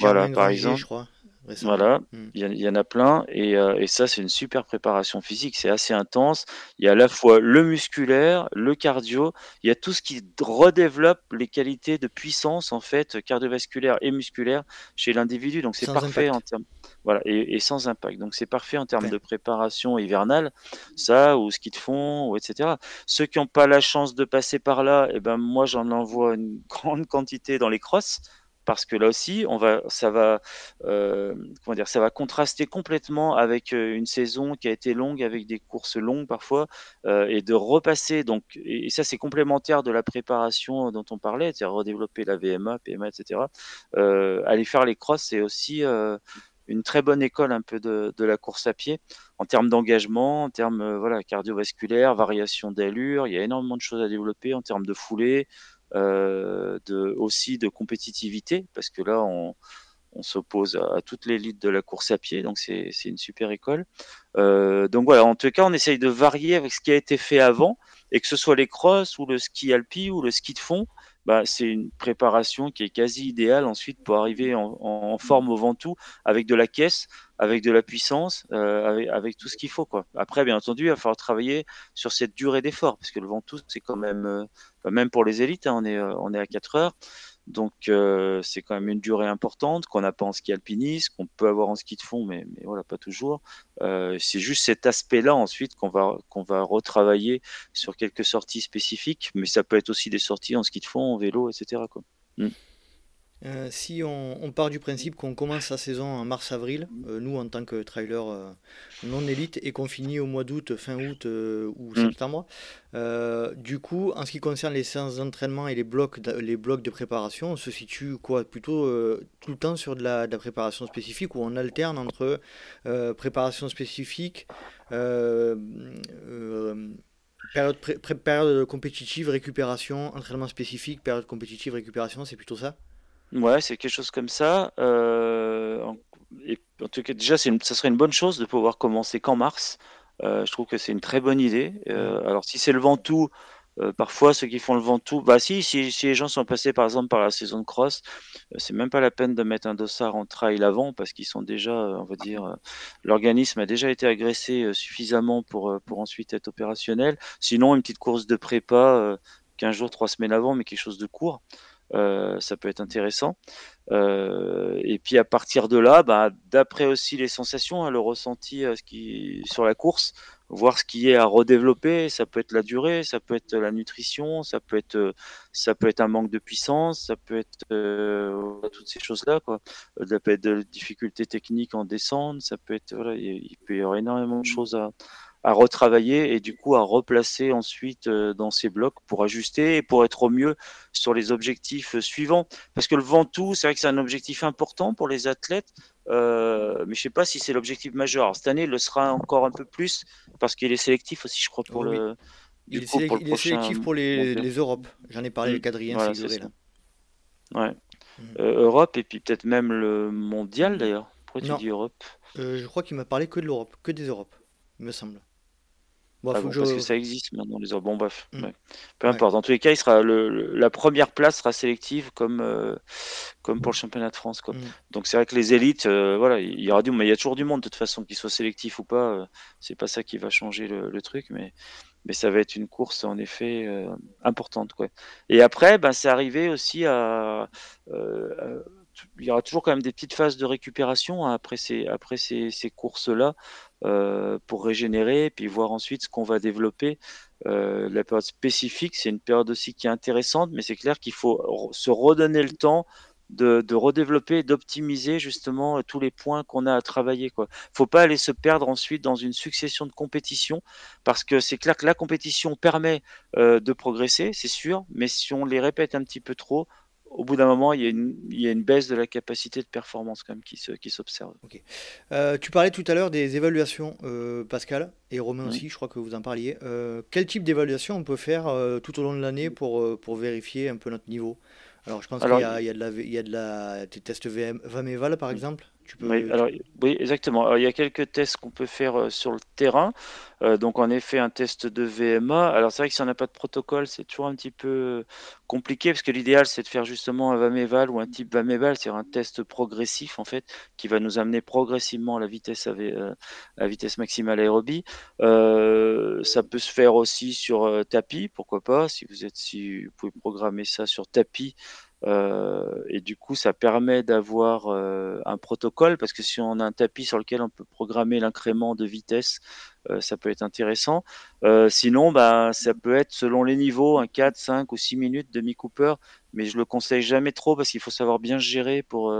voilà, par exemple. Je crois.
Voilà, hmm. il y, en a plein et, euh, et ça c'est une super préparation physique, c'est assez intense. Il y a à la fois le musculaire, le cardio, il y a tout ce qui redéveloppe les qualités de puissance en fait cardiovasculaire et musculaire chez l'individu. Donc c'est parfait en termes voilà et, et, sans impact. Donc c'est parfait en termes de préparation hivernale, ça ou ski de fond ou etc. Ceux qui n'ont pas la chance de passer par là, eh ben moi j'en envoie une grande quantité dans les crosses parce que là aussi, on va, ça va, euh, comment dire, ça va contraster complètement avec euh, une saison qui a été longue, avec des courses longues parfois, euh, et de repasser. Donc, et, ça, c'est complémentaire de la préparation dont on parlait, c'est-à-dire redévelopper la VMA, PMA, etc. aller faire les crosses, c'est aussi une très bonne école un peu de, de la course à pied en termes d'engagement, en termes voilà cardiovasculaire, variation d'allure. Il y a énormément de choses à développer en termes de foulée. Euh, de, aussi de compétitivité, parce que là, on, on s'oppose à, toute l'élite de la course à pied, donc c'est une super école. Euh, donc voilà, en tout cas, on essaye de varier avec ce qui a été fait avant, et que ce soit les crosses ou le ski alpi ou le ski de fond, bah, c'est une préparation qui est quasi idéale ensuite pour arriver en, en forme au Ventoux avec de la caisse, avec de la puissance, euh, avec, avec, tout ce qu'il faut. Quoi. Après, bien entendu, il va falloir travailler sur cette durée d'effort parce que le Ventoux, c'est quand même, euh, même pour les élites, hein, on, est, euh, on est à 4 heures. Donc euh, c'est quand même une durée importante qu'on n'a pas en ski alpinisme, qu'on peut avoir en ski de fond, mais, mais voilà, pas toujours. Euh, c'est juste cet aspect-là ensuite qu'on va, qu'on va retravailler sur quelques sorties spécifiques, mais ça peut être aussi des sorties en ski de fond, en vélo, etc. Quoi. Mm.
Euh, si on, part du principe qu'on commence sa saison en mars-avril, euh, nous en tant que trailer euh, non élite, et qu'on finit au mois d'août, fin août ou mm. septembre, du coup, en ce qui concerne les séances d'entraînement et les blocs, de, les blocs de préparation, on se situe quoi plutôt tout le temps sur de la, de la, préparation spécifique ou on alterne entre préparation spécifique Période, période compétitive, récupération, entraînement spécifique, période compétitive, récupération, c'est plutôt ça?
Ouais, c'est quelque chose comme ça. Euh, en, et en tout cas, déjà, ça serait une bonne chose de pouvoir commencer qu'en mars. Euh, je trouve que c'est une très bonne idée. Euh, alors, si c'est le Ventoux, euh, parfois ceux qui font le Ventoux, bah si, si, si, les gens sont passés par exemple par la saison de cross, c'est même pas la peine de mettre un dossard en trail avant parce qu'ils sont déjà, on va dire, l'organisme a déjà été agressé suffisamment pour, pour ensuite être opérationnel. Sinon, une petite course de prépa 15 jours, 3 semaines avant, mais quelque chose de court. Euh, ça peut être intéressant. Euh, et puis à partir de là, bah, d'après aussi les sensations, hein, le ressenti euh, sur la course, voir ce qui est à redévelopper. Ça peut être la durée, ça peut être la nutrition, ça peut être, ça peut être un manque de puissance, ça peut être toutes ces choses-là. Quoi. Ça peut être de difficultés techniques en descente, ça peut être, voilà, il peut y avoir énormément de choses à, à retravailler et du coup à replacer ensuite euh, dans ces blocs pour ajuster et pour être au mieux sur les objectifs euh, suivants. Parce que le Ventoux, c'est vrai que c'est un objectif important pour les athlètes, euh, mais je sais pas si c'est l'objectif majeur. Alors, cette année, il le sera encore un peu plus parce qu'il est sélectif aussi, je crois, pour le.
il, est, sélectif pour les, les Europes. J'en ai parlé avec Adrien
voilà, Ouais. Mm. Europe et puis peut-être même le mondial d'ailleurs. Pourquoi tu dis Europe?
Je crois qu'il m'a parlé que de l'Europe, que des Europes, il me semble.
Ah parce que ça existe maintenant les Bon bref, mmh. peu importe. En tous les cas, il sera le, la première place sera sélective comme euh, comme pour le championnat de France. Quoi. Mmh. Donc c'est vrai que les élites, euh, voilà, il y aura du, mais il y a toujours du monde de toute façon, qu'il soit sélectif ou pas. Euh, c'est pas ça qui va changer le, truc, mais mais ça va être une course en effet importante. Quoi. Et après, ben, c'est arrivé aussi à il y aura toujours quand même des petites phases de récupération après ces, après ces, ces courses-là euh, pour régénérer puis voir ensuite ce qu'on va développer. Euh, la période spécifique, c'est une période aussi qui est intéressante, mais c'est clair qu'il faut se redonner le temps de, redévelopper, d'optimiser justement tous les points qu'on a à travailler. Il ne faut pas aller se perdre ensuite dans une succession de compétitions, parce que c'est clair que la compétition permet euh, de progresser, c'est sûr, mais si on les répète un petit peu trop, au bout d'un moment, il y, a une, il y, a une, baisse de la capacité de performance quand même qui, se, qui s'observe.
Euh, tu parlais tout à l'heure des évaluations, euh, Pascal, et Romain aussi, je crois que vous en parliez. Euh, quel type d'évaluation on peut faire tout au long de l'année pour, pour vérifier un peu notre niveau? Alors, je pense qu'il y a, il y, a de la, il y a de la, des tests VM, VAMEVAL, par exemple
oui, alors, oui, exactement. il y a quelques tests qu'on peut faire euh, sur le terrain. Euh, donc, en effet, un test de VMA. Alors, c'est vrai que si on n'a pas de protocole, c'est toujours un petit peu euh, compliqué parce que l'idéal, c'est de faire justement un VAMEVAL ou un type VAMEVAL, c'est-à-dire un test progressif, en fait, qui va nous amener progressivement à la vitesse, à, vitesse maximale aérobie. ça peut se faire aussi sur tapis, pourquoi pas. Si vous êtes, si vous pouvez programmer ça sur tapis, euh, et du coup, ça permet d'avoir euh, un protocole parce que si on a un tapis sur lequel on peut programmer l'incrément de vitesse, euh, ça peut être intéressant. sinon, bah, ça peut être selon les niveaux, un 4, 5 ou 6 minutes de Mi Cooper, mais je le conseille jamais trop parce qu'il faut savoir bien gérer pour,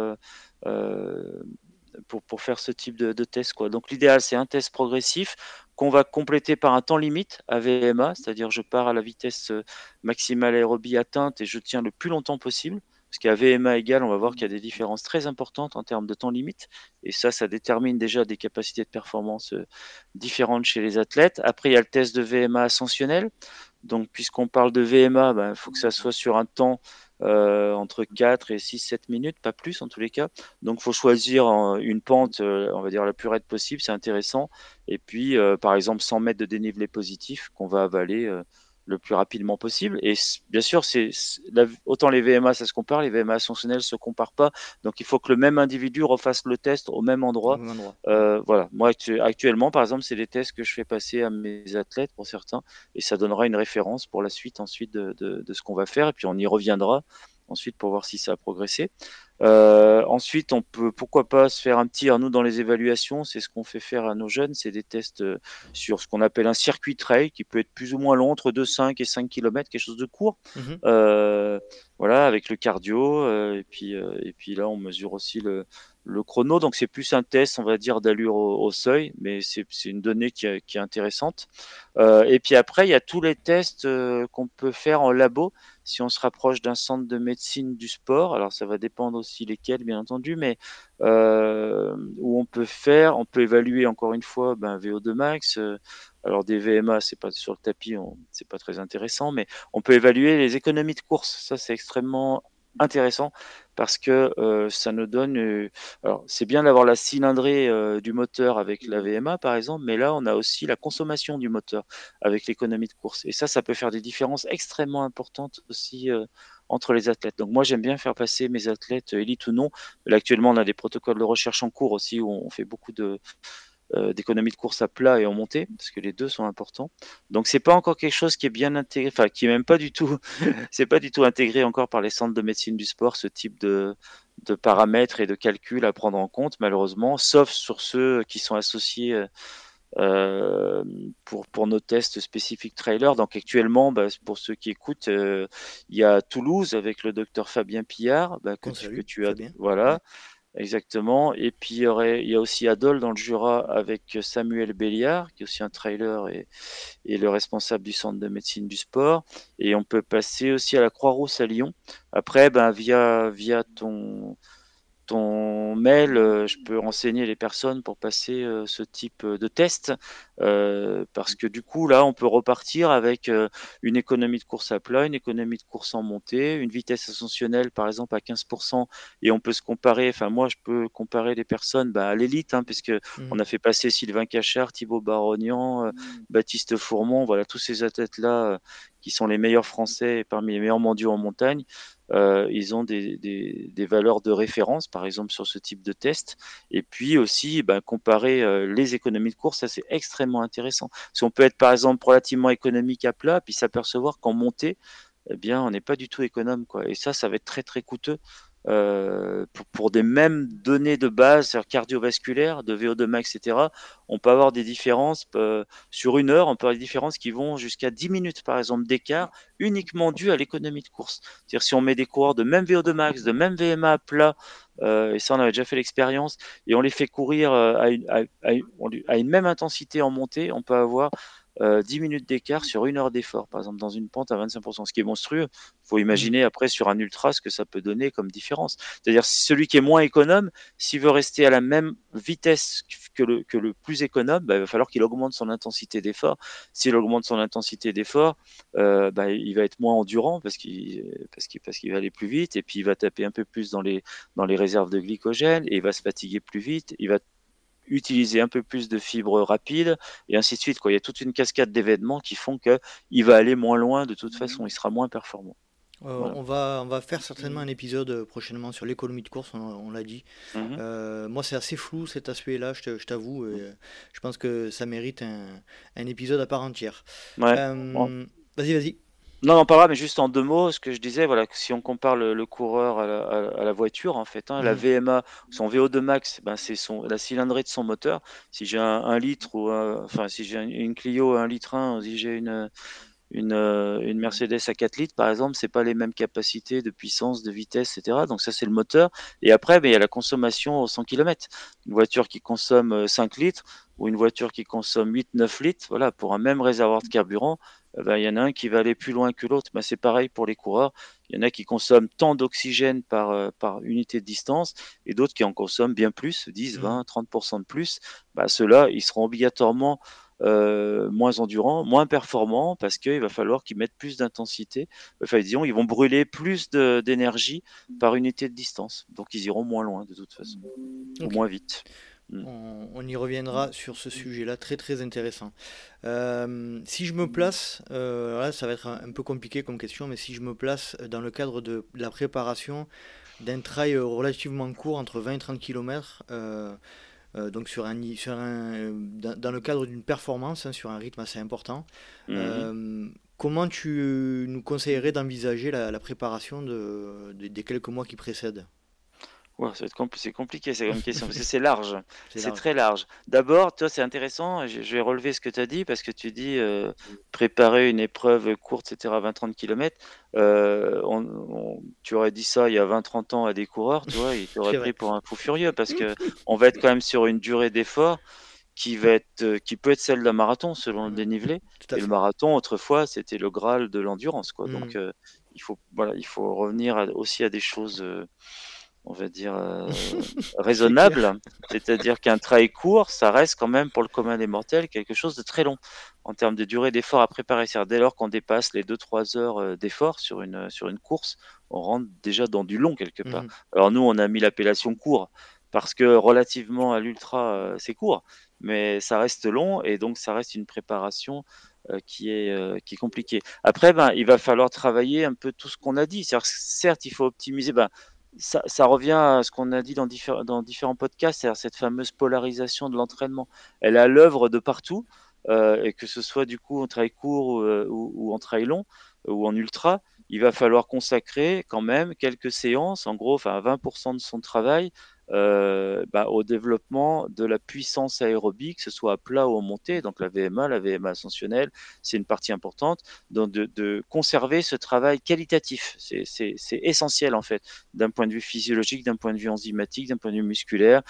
pour, faire ce type de, test. Donc l'idéal, c'est un test progressif qu'on va compléter par un temps limite à VMA, c'est-à-dire je pars à la vitesse euh, maximale aérobie atteinte et je tiens le plus longtemps possible. Parce qu'à VMA égal, on va voir qu'il y a des différences très importantes en termes de temps limite. Et ça, ça détermine déjà des capacités de performance euh, différentes chez les athlètes. Après, il y a le test de VMA ascensionnel. Donc, puisqu'on parle de VMA, il ben, faut que ça soit sur un temps entre 4 et 6, 7 minutes, pas plus en tous les cas. Donc, faut choisir une pente, euh, on va dire, la plus raide possible, c'est intéressant. Et puis, euh, par exemple, 100 mètres de dénivelé positif qu'on va avaler le plus rapidement possible. Et bien sûr, c'est autant les VMA, ça se compare, les VMA ascensionnels se comparent pas. Donc, il faut que le même individu refasse le test au même endroit. Euh, voilà. Moi, actuellement, par exemple, c'est des tests que je fais passer à mes athlètes pour certains, et ça donnera une référence pour la suite ensuite de, de, de ce qu'on va faire. Et puis, on y reviendra ensuite pour voir si ça a progressé. Euh, ensuite, on peut pourquoi pas se faire un petit. nous, dans les évaluations, c'est ce qu'on fait faire à nos jeunes, c'est des tests euh, sur ce qu'on appelle un circuit trail qui peut être plus ou moins long, entre 2, 5 et 5 km, quelque chose de court. Mhm. Euh, voilà, avec le cardio. et, puis, et puis là, on mesure aussi le, le chrono. Donc, c'est plus un test, on va dire, d'allure au, seuil, mais c'est une donnée qui, qui est intéressante. et puis après, il y a tous les tests qu'on peut faire en labo si on se rapproche d'un centre de médecine du sport, alors ça va dépendre aussi lesquels, bien entendu, mais euh, où on peut faire, on peut évaluer encore une fois ben, VO2 max. Euh, alors des VMA, c'est pas sur le tapis, c'est pas très intéressant, mais on peut évaluer les économies de course. Ça, c'est extrêmement intéressant parce que euh, ça nous donne. Euh, alors, c'est bien d'avoir la cylindrée euh, du moteur avec la VMA, par exemple, mais là, on a aussi la consommation du moteur avec l'économie de course. Et ça, ça peut faire des différences extrêmement importantes aussi entre les athlètes. Donc, moi, j'aime bien faire passer mes athlètes, élites ou non. Là, actuellement, on a des protocoles de recherche en cours aussi où on fait beaucoup de d'économie de course à plat et en montée, parce que les deux sont importants. Donc c'est pas encore quelque chose qui est bien intégré, enfin qui est même pas du tout, c'est pas du tout intégré encore par les centres de médecine du sport, ce type de, de paramètres et de calculs à prendre en compte, malheureusement, sauf sur ceux qui sont associés euh, euh pour, pour nos tests spécifiques trailer. Donc actuellement, bah, pour ceux qui écoutent, euh, il y a Toulouse avec le docteur Fabien Pillard, bah, que, tu, que, tu, as, voilà. Exactement. Et puis il y, a aussi Adol dans le Jura avec Samuel Béliard, qui est aussi un trailer et, et, le responsable du centre de médecine du sport. Et on peut passer aussi à la Croix-Rousse à Lyon. Après, ben, via, via ton, ton mail, euh, je peux renseigner les personnes pour passer euh, ce type euh, de test. Parce que du coup, là, on peut repartir avec une économie de course à plat, une économie de course en montée, une vitesse ascensionnelle, par exemple, à 15%. Et on peut se comparer, enfin, moi, je peux comparer les personnes bah, à l'élite, hein, puisque mmh. on a fait passer Sylvain Cachard, Thibaut Barognan, Baptiste Fourmont, voilà, tous ces athlètes-là qui sont les meilleurs Français et parmi les meilleurs mondiaux en montagne. Euh, ils ont des, des, des, valeurs de référence, par exemple, sur ce type de test. Et puis aussi, ben, comparer euh, les économies de course, ça c'est extrêmement intéressant. Si on peut être, par exemple, relativement économique à plat, puis s'apercevoir qu'en montée, eh bien, on n'est pas du tout économe. Quoi. Et ça, ça va être très, très coûteux euh, pour, des mêmes données de base cardiovasculaires, de VO2 max, etc., on peut avoir des différences euh, sur une heure, on peut avoir des différences qui vont jusqu'à 10 minutes, par exemple, d'écart, uniquement dû à l'économie de course. C'est-à-dire si on met des coureurs de même VO2 max, de même VMA à plat, euh, et ça on avait déjà fait l'expérience, et on les fait courir euh, à une, même intensité en montée, on peut avoir euh, 10 minutes d'écart sur une heure d'effort, par exemple dans une pente à 25%, ce qui est monstrueux. Il faut imaginer mmh. après sur un ultra ce que ça peut donner comme différence. C'est-à-dire celui qui est moins économe, s'il veut rester à la même vitesse que le, que le plus économe, bah, il va falloir qu'il augmente son intensité d'effort. S'il augmente son intensité d'effort, euh, bah, il va être moins endurant parce qu'il parce qu'il parce qu'il va aller plus vite et puis il va taper un peu plus dans les dans les réserves de glycogène et il va se fatiguer plus vite. Il va utiliser un peu plus de fibres rapides et ainsi de suite. Quoi. Il y a toute une cascade d'événements qui font qu'il va aller moins loin de toute façon, il sera moins performant.
Euh, on, va, on va faire certainement un épisode euh, prochainement sur l'économie de course, on, l'a dit. Mhm. euh, moi, c'est assez flou cet aspect-là, je, t'avoue. Mhm. je pense que ça mérite un, un, épisode à part entière.
Ouais. Euh,
vas-y, vas-y.
Non, non, pas grave, mais juste en deux mots, ce que je disais, voilà, si on compare le, le coureur à la, à, la, voiture, en fait, hein, mmh. la VMA, son VO2 max, ben, c'est son, la cylindrée de son moteur. Si j'ai un, un, litre ou, enfin, si j'ai une Clio 1 litre 1, si j'ai une, une, une, Mercedes à 4 litres, par exemple, c'est pas les mêmes capacités de puissance, de vitesse, etc. Donc ça, c'est le moteur. Et après, ben, il y a la consommation au 100 km. Une voiture qui consomme 5 litres ou une voiture qui consomme 8-9 litres, voilà, pour un même réservoir de carburant, eh ben, il y en a un qui va aller plus loin que l'autre. Ben, c'est pareil pour les coureurs. Il y en a qui consomment tant d'oxygène par, euh, par unité de distance et d'autres qui en consomment bien plus, 10, 20, 30% de plus. Ben, Ceux-là, ils seront obligatoirement euh, moins endurants, moins performants parce qu'il va falloir qu'ils mettent plus d'intensité. Enfin, disons, ils vont brûler plus d'énergie par unité de distance. Donc, ils iront moins loin de toute façon, okay. ou moins vite.
Mm. On, y reviendra sur ce sujet-là, très très intéressant. Euh, si je me place, euh, là ça va être un, peu compliqué comme question, mais si je me place dans le cadre de, la préparation d'un trail relativement court, entre 20 et 30 km, euh, donc sur un, sur un, dans, le cadre d'une performance, hein, sur un rythme assez important, mm-hmm. comment tu nous conseillerais d'envisager la, préparation de, des quelques mois qui précèdent?
C'est compliqué, c'est une question, parce que c'est large, c'est très large. D'abord, toi, c'est intéressant, je, vais relever ce que tu as dit, parce que tu dis euh, préparer une épreuve courte, etc., 20-30 km. Euh, on, tu aurais dit ça il y a 20-30 ans à des coureurs, tu vois, ils t'auraient pris pour un fou furieux, parce que on va être quand même sur une durée d'effort qui va être, euh, qui peut être celle d'un marathon selon le mmh. dénivelé. Et le marathon, autrefois, c'était le graal de l'endurance, quoi. Donc, mmh. euh, il faut, voilà, il faut revenir aussi à des choses, on va dire, euh, raisonnables. C'est-à-dire qu'un trail court, ça reste quand même pour le commun des mortels quelque chose de très long en termes de durée d'effort à préparer. cest dès lors qu'on dépasse les 2-3 heures euh, d'effort sur une, sur une course, on rentre déjà dans du long quelque part. Mmh. Alors nous, on a mis l'appellation court parce que relativement à l'ultra, c'est court, mais ça reste long et donc ça reste une préparation euh, qui est euh, qui est compliqué. Après, ben, il va falloir travailler un peu tout ce qu'on a dit. Certes, il faut optimiser. Ben, ça, revient à ce qu'on a dit dans, différents podcasts, c'est-à-dire cette fameuse polarisation de l'entraînement. Elle à l'œuvre de partout, euh, et que ce soit du coup en trail court ou, ou, ou, en trail long ou en ultra, il va falloir consacrer quand même quelques séances, en gros, enfin 20% de son travail euh, bah, au développement de la puissance aérobie, que ce soit à plat ou en montée. Donc la VMA, la VMA ascensionnelle, c'est une partie importante. Donc de, conserver ce travail qualitatif, c'est essentiel en fait, d'un point de vue physiologique, d'un point de vue enzymatique, d'un point de vue musculaire,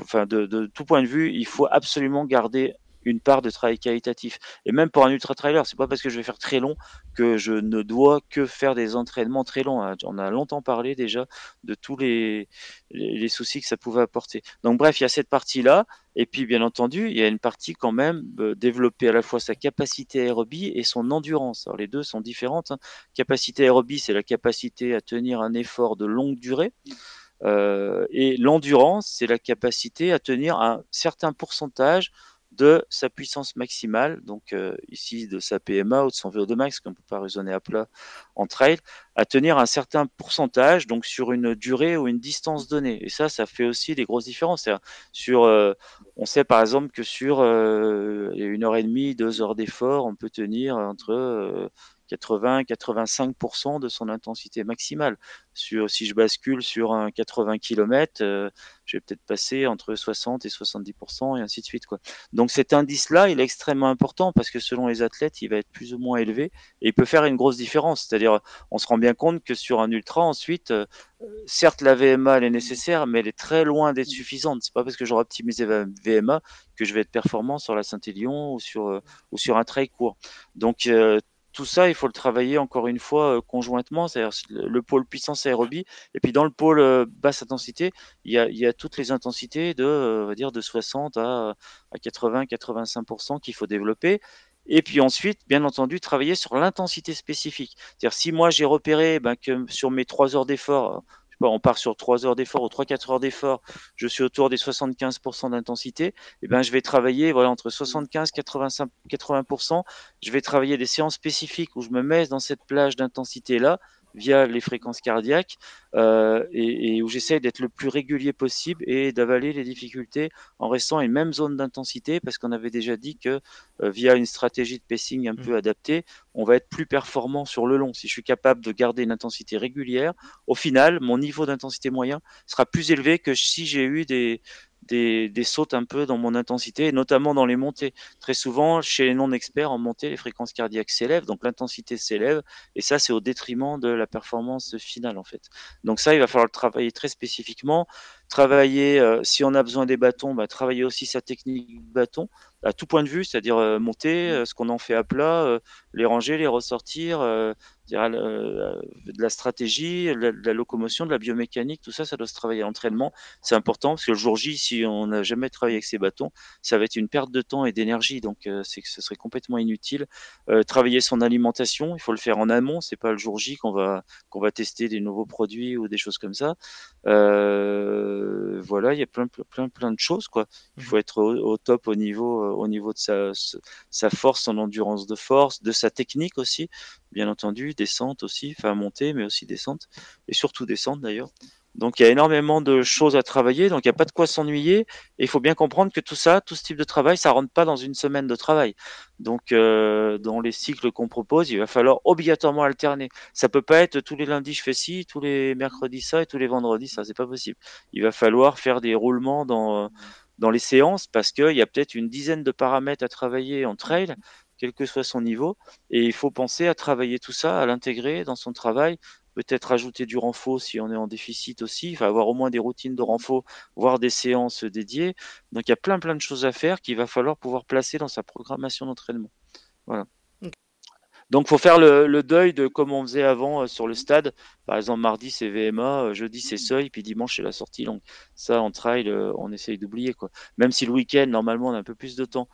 enfin de tout point de vue, il faut absolument garder une part de travail qualitatif. Et même pour un ultra trailer, c'est pas parce que je vais faire très long que je ne dois que faire des entraînements très longs. Hein. On a longtemps parlé déjà de tous les, les, soucis que ça pouvait apporter. Donc bref, il y a cette partie-là. Et puis, bien entendu, il y a une partie quand même euh, développer à la fois sa capacité aérobie et son endurance. Alors les deux sont différentes. Hein. Capacité aérobie, c'est la capacité à tenir un effort de longue durée. Euh, et l'endurance, c'est la capacité à tenir un certain pourcentage de sa puissance maximale, donc euh, ici de sa PMA ou de son VO2 max, qu'on ne peut pas raisonner à plat en trail, à tenir un certain pourcentage, donc sur une durée ou une distance donnée. Et ça, ça fait aussi des grosses différences. Euh, on sait par exemple que sur euh, une heure et demie, deux heures d'effort, on peut tenir entre 80-85% de son intensité maximale. Sur, si je bascule sur un 80 km, euh, je vais peut-être passer entre 60 et 70% et ainsi de suite. Donc cet indice-là, il est extrêmement important parce que selon les athlètes, il va être plus ou moins élevé et il peut faire une grosse différence. C'est-à-dire, on se rend bien compte que sur un ultra, ensuite, euh, certes, la VMA, elle est nécessaire, mais elle est très loin d'être suffisante. C'est pas parce que j'aurai optimisé la VMA que je vais être performant sur la Saint-Élion ou sur, euh, ou sur un trail court. Donc, tout ça, il faut le travailler encore une fois euh, conjointement, c'est-à-dire le, pôle puissance aérobie, et puis dans le pôle euh, basse intensité, il y, a, il toutes les intensités de, euh, dire, de 60 à, à 80-85% qu'il faut développer. Et puis ensuite, bien entendu, travailler sur l'intensité spécifique. C'est-à-dire si moi j'ai repéré ben, que sur mes trois heures d'effort, on part sur 3 heures d'effort ou 3-4 heures d'effort, je suis autour des 75% d'intensité, et eh ben, je vais travailler voilà, entre 75 85 80%. Je vais travailler des séances spécifiques où je me mets dans cette plage d'intensité-là via les fréquences cardiaques euh, et, où j'essaie d'être le plus régulier possible et d'avaler les difficultés en restant une même zone d'intensité parce qu'on avait déjà dit que euh, via une stratégie de pacing un mmh. peu adaptée, on va être plus performant sur le long. Si je suis capable de garder une intensité régulière, au final, mon niveau d'intensité moyen sera plus élevé que si j'ai eu des, des, des, sautes un peu dans mon intensité, notamment dans les montées. Très souvent, chez les non-experts en montée, les fréquences cardiaques s'élèvent, donc l'intensité s'élève, et ça, c'est au détriment de la performance finale, en fait. Donc ça, il va falloir le travailler très spécifiquement. Travailler, euh, si on a besoin des bâtons, bah, travailler aussi sa technique bâton à tout point de vue, c'est-à-dire euh, monter, euh, ce qu'on en fait à plat, les ranger, les ressortir, euh, de la stratégie, de la, locomotion, de la biomécanique, tout ça, ça doit se travailler à l'entraînement. C'est important parce que le jour J, si on n'a jamais travaillé avec ces bâtons, ça va être une perte de temps et d'énergie, donc euh, c'est que ce serait complètement inutile. Euh, travailler son alimentation, il faut le faire en amont, c'est pas le jour J qu'on va qu'on va tester des nouveaux produits ou des choses comme ça. voilà, il y a plein plein plein de choses quoi. Il faut être au, top au niveau au niveau de sa sa force, son endurance de force, de sa technique aussi bien entendu, descente aussi, enfin montée, mais aussi descente, et surtout descente d'ailleurs. Donc il y a énormément de choses à travailler, donc il n'y a pas de quoi s'ennuyer. Et il faut bien comprendre que tout ça, tout ce type de travail, ça rentre pas dans une semaine de travail. Donc euh, dans les cycles qu'on propose, il va falloir obligatoirement alterner. Ça peut pas être tous les lundis je fais ci, tous les mercredis ça et tous les vendredis ça, c'est pas possible. Il va falloir faire des roulements dans dans les séances parce qu'il y a peut-être une dizaine de paramètres à travailler en trail quel que soit son niveau. Et il faut penser à travailler tout ça, à l'intégrer dans son travail, peut-être ajouter du renfort si on est en déficit aussi, enfin avoir au moins des routines de renfort, voire des séances dédiées. Donc il y a plein plein de choses à faire qu'il va falloir pouvoir placer dans sa programmation d'entraînement. Voilà. Donc, faut faire le, deuil de comme on faisait avant sur le stade. Par exemple, mardi c'est VMA, jeudi c'est seuil, puis dimanche c'est la sortie longue. Ça, en trail, on essaye d'oublier quoi. Même si le week-end, normalement, on a un peu plus de temps.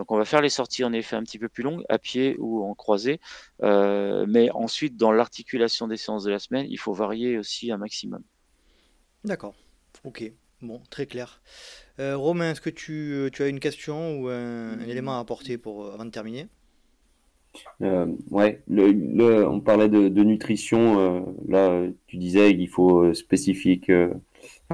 Donc on va faire les sorties en effet un petit peu plus longues, à pied ou en croisée. Euh, mais ensuite, dans l'articulation des séances de la semaine, il faut varier aussi un maximum.
D'accord. Ok. Bon, très clair. Euh, Romain, est-ce que tu, as une question ou un, élément à apporter pour, avant de terminer?
Euh, ouais, on parlait de, nutrition. là, tu disais qu'il faut spécifique,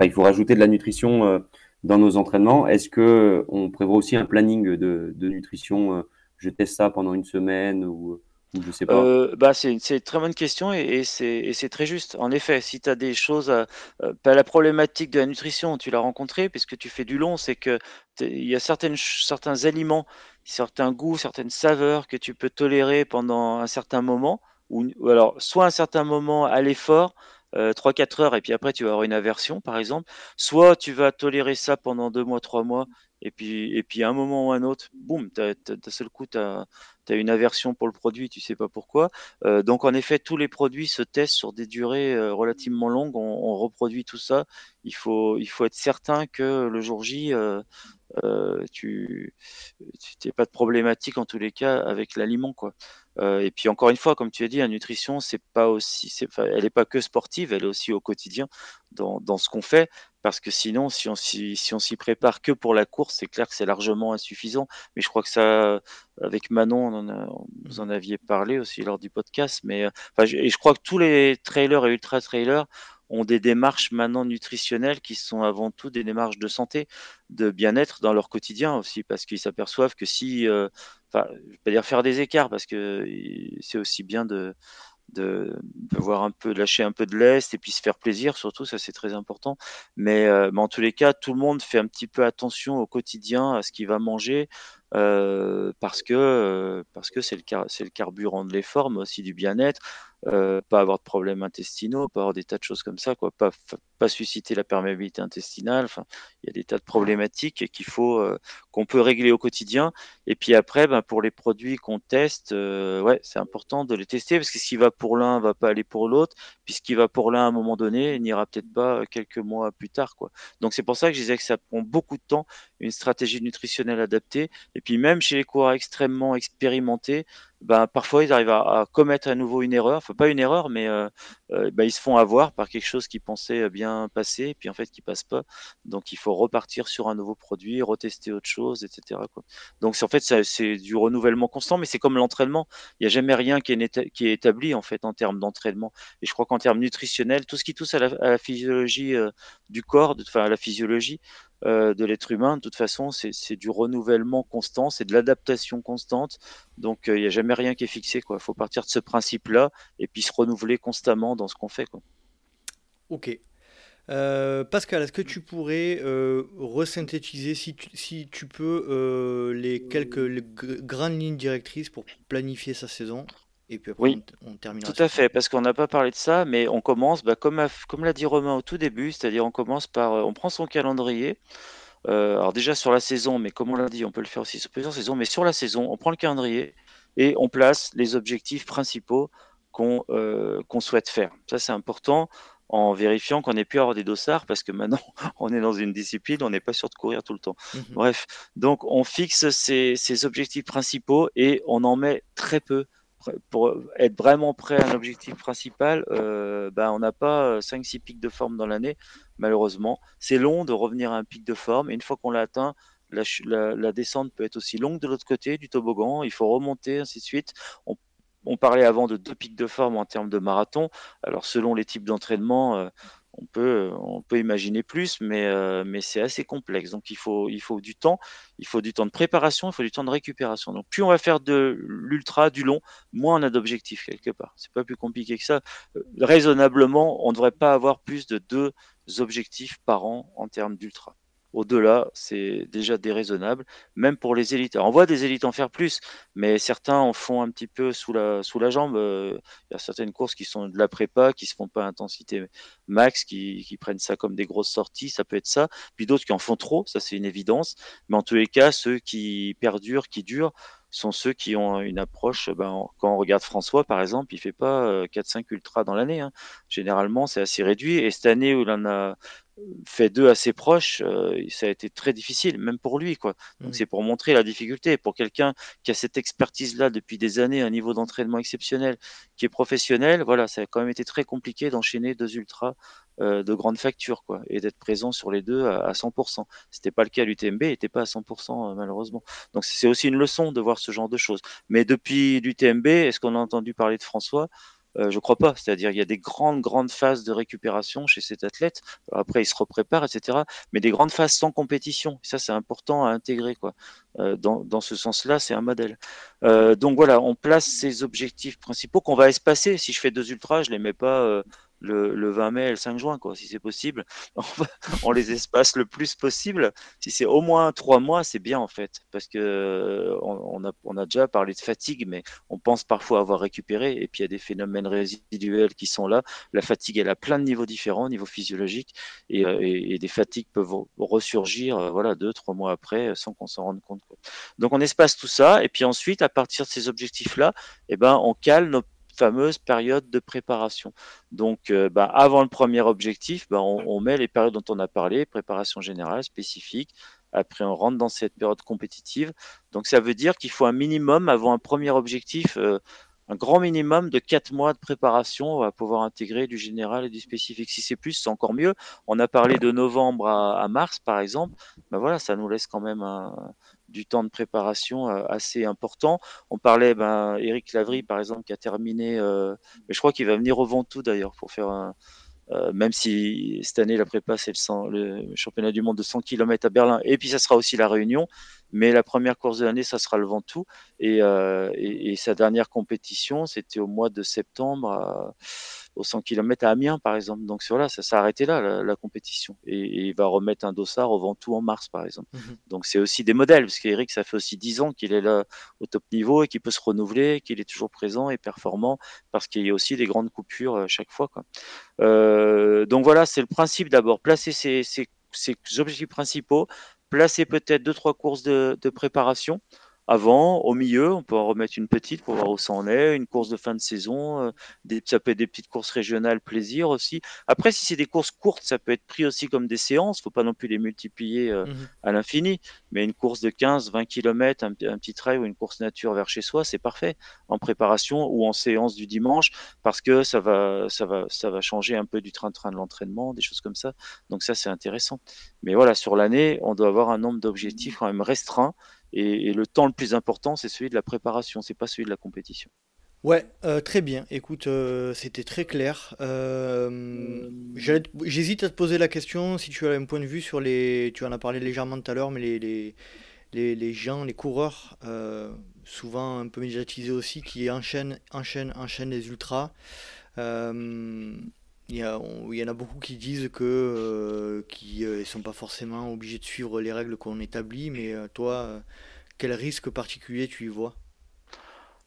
il faut rajouter de la nutrition dans nos entraînements. Est-ce que on prévoit aussi un planning de, nutrition euh, Je teste ça pendant une semaine ou, je sais pas?
Euh, bah c'est une très bonne question et, c'est très juste. En effet, si tu as des choses, euh, pas la problématique de la nutrition, tu l'as rencontré puisque tu fais du long, c'est que il y a certaines, certains aliments, certains goûts, certaines saveurs que tu peux tolérer pendant un certain moment, ou, ou alors soit un certain moment à l'effort, 3-4 heures et puis après tu vas avoir une aversion par exemple. Soit tu vas tolérer ça pendant 2 mois, 3 mois et puis, et puis à un moment ou un autre, boum, d'un seul coup, tu as, une aversion pour le produit, tu sais pas pourquoi. donc en effet, tous les produits se testent sur des durées relativement longues. On, reproduit tout ça. Il faut, il faut être certain que le jour J, tu n'as pas de problématique en tous les cas avec l'aliment. quoi. Euh, et puis encore une fois, comme tu as dit, la nutrition, c'est pas aussi, elle n'est pas que sportive, elle est aussi au quotidien dans, dans ce qu'on fait. Parce que sinon, si on s'y si prépare que pour la course, c'est clair que c'est largement insuffisant. Mais je crois que ça, avec Manon, vous en aviez parlé aussi lors du podcast. Mais euh, et je crois que tous les trailers et ultra trailers ont des démarches maintenant nutritionnelles qui sont avant tout des démarches de santé, de bien-être dans leur quotidien aussi, parce qu'ils s'aperçoivent que si, euh, enfin, je vais pas dire faire des écarts, parce que c'est aussi bien de, un peu, lâcher un peu de l'est et puis se faire plaisir, surtout, ça c'est très important. Mais, euh, mais, en tous les cas, tout le monde fait un petit peu attention au quotidien à ce qu'il va manger, euh, parce que euh, parce que c'est le, c'est le carburant de l'effort, mais aussi du bien-être, euh, pas avoir de problèmes intestinaux, pas avoir des tas de choses comme ça, quoi, pas, pas susciter la perméabilité intestinale. Enfin, il y a des tas de problématiques qu'il faut qu'on peut régler au quotidien. Et puis après, ben, pour les produits qu'on teste, ouais, c'est important de les tester parce que ce qui va pour l'un va pas aller pour l'autre, puis ce qui va pour l'un à un moment donné n'ira peut-être pas quelques mois plus tard, quoi. Donc c'est pour ça que je disais que ça prend beaucoup de temps une stratégie nutritionnelle adaptée et puis même chez les coureurs extrêmement expérimentés, ben, parfois ils arrivent à, commettre à nouveau une erreur, enfin pas une erreur, mais euh, euh, ben, ils se font avoir par quelque chose qu'ils pensaient bien passer, et puis en fait qui passe pas. Donc il faut repartir sur un nouveau produit, retester autre chose, etc. Donc en fait c'est du renouvellement constant, mais c'est comme l'entraînement. Il n'y a jamais rien qui est, établi en fait en termes d'entraînement. Et je crois qu'en termes nutritionnels, tout ce qui touche à la, physiologie euh, du corps, enfin à la physiologie, euh, de l'être humain. De toute façon, c'est du renouvellement constant, c'est de l'adaptation constante. Donc, euh, il n'y a jamais rien qui est fixé. Il faut partir de ce principe-là et puis se renouveler constamment dans ce qu'on fait.
Ok. Euh, Pascal, est-ce que tu pourrais resynthétiser, si tu, si tu peux, les quelques grandes lignes directrices pour planifier sa saison?
Et puis Oui, on, tout à fait, parce qu'on n'a pas parlé de ça, mais on commence, bah, comme, comme l'a dit Romain au tout début, c'est-à-dire on commence par, euh, on prend son calendrier. Euh, alors déjà sur la saison, mais comme on l'a dit, on peut le faire aussi sur plusieurs saisons, mais sur la saison, on prend le calendrier et on place les objectifs principaux qu'on euh, souhaite faire. Ça, c'est important en vérifiant qu'on ait pu avoir des dossards, parce que maintenant, on est dans une discipline, on n'est pas sûr de courir tout le temps. Mmh Bref, donc on fixe ces objectifs principaux et on en met très peu pour être vraiment prêt à un objectif principal, euh, ben on n'a pas 5-6 euh, pics de forme dans l'année, malheureusement. C'est long de revenir à un pic de forme. Et une fois qu'on l'a atteint, la, descente peut être aussi longue de l'autre côté du toboggan. Il faut remonter, ainsi de suite. On, parlait avant de deux pics de forme en termes de marathon. Alors, selon les types d'entraînement, euh, on peut, on peut imaginer plus, mais, euh, mais c'est assez complexe. Donc il faut, il faut du temps, il faut du temps de préparation, il faut du temps de récupération. Donc plus on va faire de l'ultra, du long, moins on a d'objectifs quelque part. C'est pas plus compliqué que ça. Euh, raisonnablement, on ne devrait pas avoir plus de deux objectifs par an en termes d'ultra. Au-delà, c'est déjà déraisonnable, même pour les élites. on voit des élites en faire plus, mais certains en font un petit peu sous la, jambe. Euh, il y a certaines courses qui sont de la prépa, qui se font pas intensité max, qui, prennent ça comme des grosses sorties, ça peut être ça. Puis d'autres qui en font trop, ça c'est une évidence. Mais en tous les cas, ceux qui perdurent, qui durent, sont ceux qui ont une approche. Ben, quand on regarde François, par exemple, il fait pas 4-5 ultras dans l'année. Hein. Généralement, c'est assez réduit. Et cette année où il en a fait deux assez proches, euh, ça a été très difficile, même pour lui. Quoi. Donc mmh. c'est pour montrer la difficulté. Pour quelqu'un qui a cette expertise-là depuis des années, un niveau d'entraînement exceptionnel, qui est professionnel, voilà, ça a quand même été très compliqué d'enchaîner deux ultras euh, de grande facture quoi, et d'être présent sur les deux à, 100%. C'était pas le cas à l'UTMB, il n'était pas à 100% euh, malheureusement. Donc c'est aussi une leçon de voir ce genre de choses. Mais depuis l'UTMB, est-ce qu'on a entendu parler de François? Euh, je crois pas. C'est-à-dire il y a des grandes, grandes phases de récupération chez cet athlète. après, il se reprépare, etc. Mais des grandes phases sans compétition. Ça, c'est important à intégrer. Quoi. Euh, dans, ce sens-là, c'est un modèle. Euh, donc voilà, on place ces objectifs principaux qu'on va espacer. Si je fais deux ultras, je les mets pas euh, le, 20 mai et le 5 juin, quoi, si c'est possible. On, les espace le plus possible. Si c'est au moins trois mois, c'est bien en fait, parce que on, a, on, a, déjà parlé de fatigue, mais on pense parfois avoir récupéré, et puis il y a des phénomènes résiduels qui sont là. La fatigue, elle a plein de niveaux différents, niveau physiologique, et, euh, des fatigues peuvent ressurgir, euh, voilà, deux, trois mois après, sans qu'on s'en rende compte. Donc on espace tout ça, et puis ensuite, à partir de ces objectifs-là, eh ben, on cale nos fameuse période de préparation. Donc, euh, bah, avant le premier objectif, bah, on, met les périodes dont on a parlé, préparation générale, spécifique. Après, on rentre dans cette période compétitive. Donc, ça veut dire qu'il faut un minimum, avant un premier objectif, euh, un grand minimum de quatre mois de préparation. On va pouvoir intégrer du général et du spécifique. Si c'est plus, c'est encore mieux. On a parlé de novembre à, mars, par exemple. Ben voilà, ça nous laisse quand même un, du temps de préparation euh, assez important. On parlait, ben, Eric Lavry, par exemple, qui a terminé, euh, mais je crois qu'il va venir au Ventoux d'ailleurs pour faire un, euh, même si cette année la prépa c'est le, championnat du monde de 100 km à Berlin. Et puis ça sera aussi la Réunion. Mais la première course de l'année ça sera le Ventoux. Et, et, et sa dernière compétition c'était au mois de septembre aux 100 km à Amiens, par exemple. Donc voilà, ça s'est arrêté là, la, compétition. Et, il va remettre un dossard au Ventoux en mars, par exemple. Mhm. Donc c'est aussi des modèles, parce qu'Eric, ça fait aussi 10 ans qu'il est là au top niveau et qu'il peut se renouveler, qu'il est toujours présent et performant, parce qu'il y a aussi des grandes coupures euh, chaque fois. Quoi. Euh, donc voilà, c'est le principe d'abord, placer ces, objectifs principaux, placer peut-être deux, trois courses de, de préparation avant, au milieu, on peut en remettre une petite pour voir où ça en est, une course de fin de saison, euh, des, ça peut être des petites courses régionales plaisir aussi. Après, si c'est des courses courtes, ça peut être pris aussi comme des séances, faut pas non plus les multiplier euh, mmh à l'infini, mais une course de 15, 20 km, un, petit trail ou une course nature vers chez soi, c'est parfait en préparation ou en séance du dimanche parce que ça va, ça va, ça va changer un peu du train-train de l'entraînement, des choses comme ça. Donc ça, c'est intéressant. Mais voilà, sur l'année, on doit avoir un nombre d'objectifs quand même restreint et, le temps le plus important, c'est celui de la préparation, c'est pas celui de la compétition.
Ouais, euh, très bien. Écoute, euh, c'était très clair. Euh, j'hésite à te poser la question si tu as un point de vue sur les. Tu en as parlé légèrement tout à l'heure, mais les, les, les, gens, les coureurs, souvent un peu médiatisés aussi, qui enchaînent, enchaînent, enchaînent les ultras. Il y, en a beaucoup qui disent que euh, qui euh, sont pas forcément obligés de suivre les règles qu'on établit, mais euh, toi, quel risque particulier tu y vois?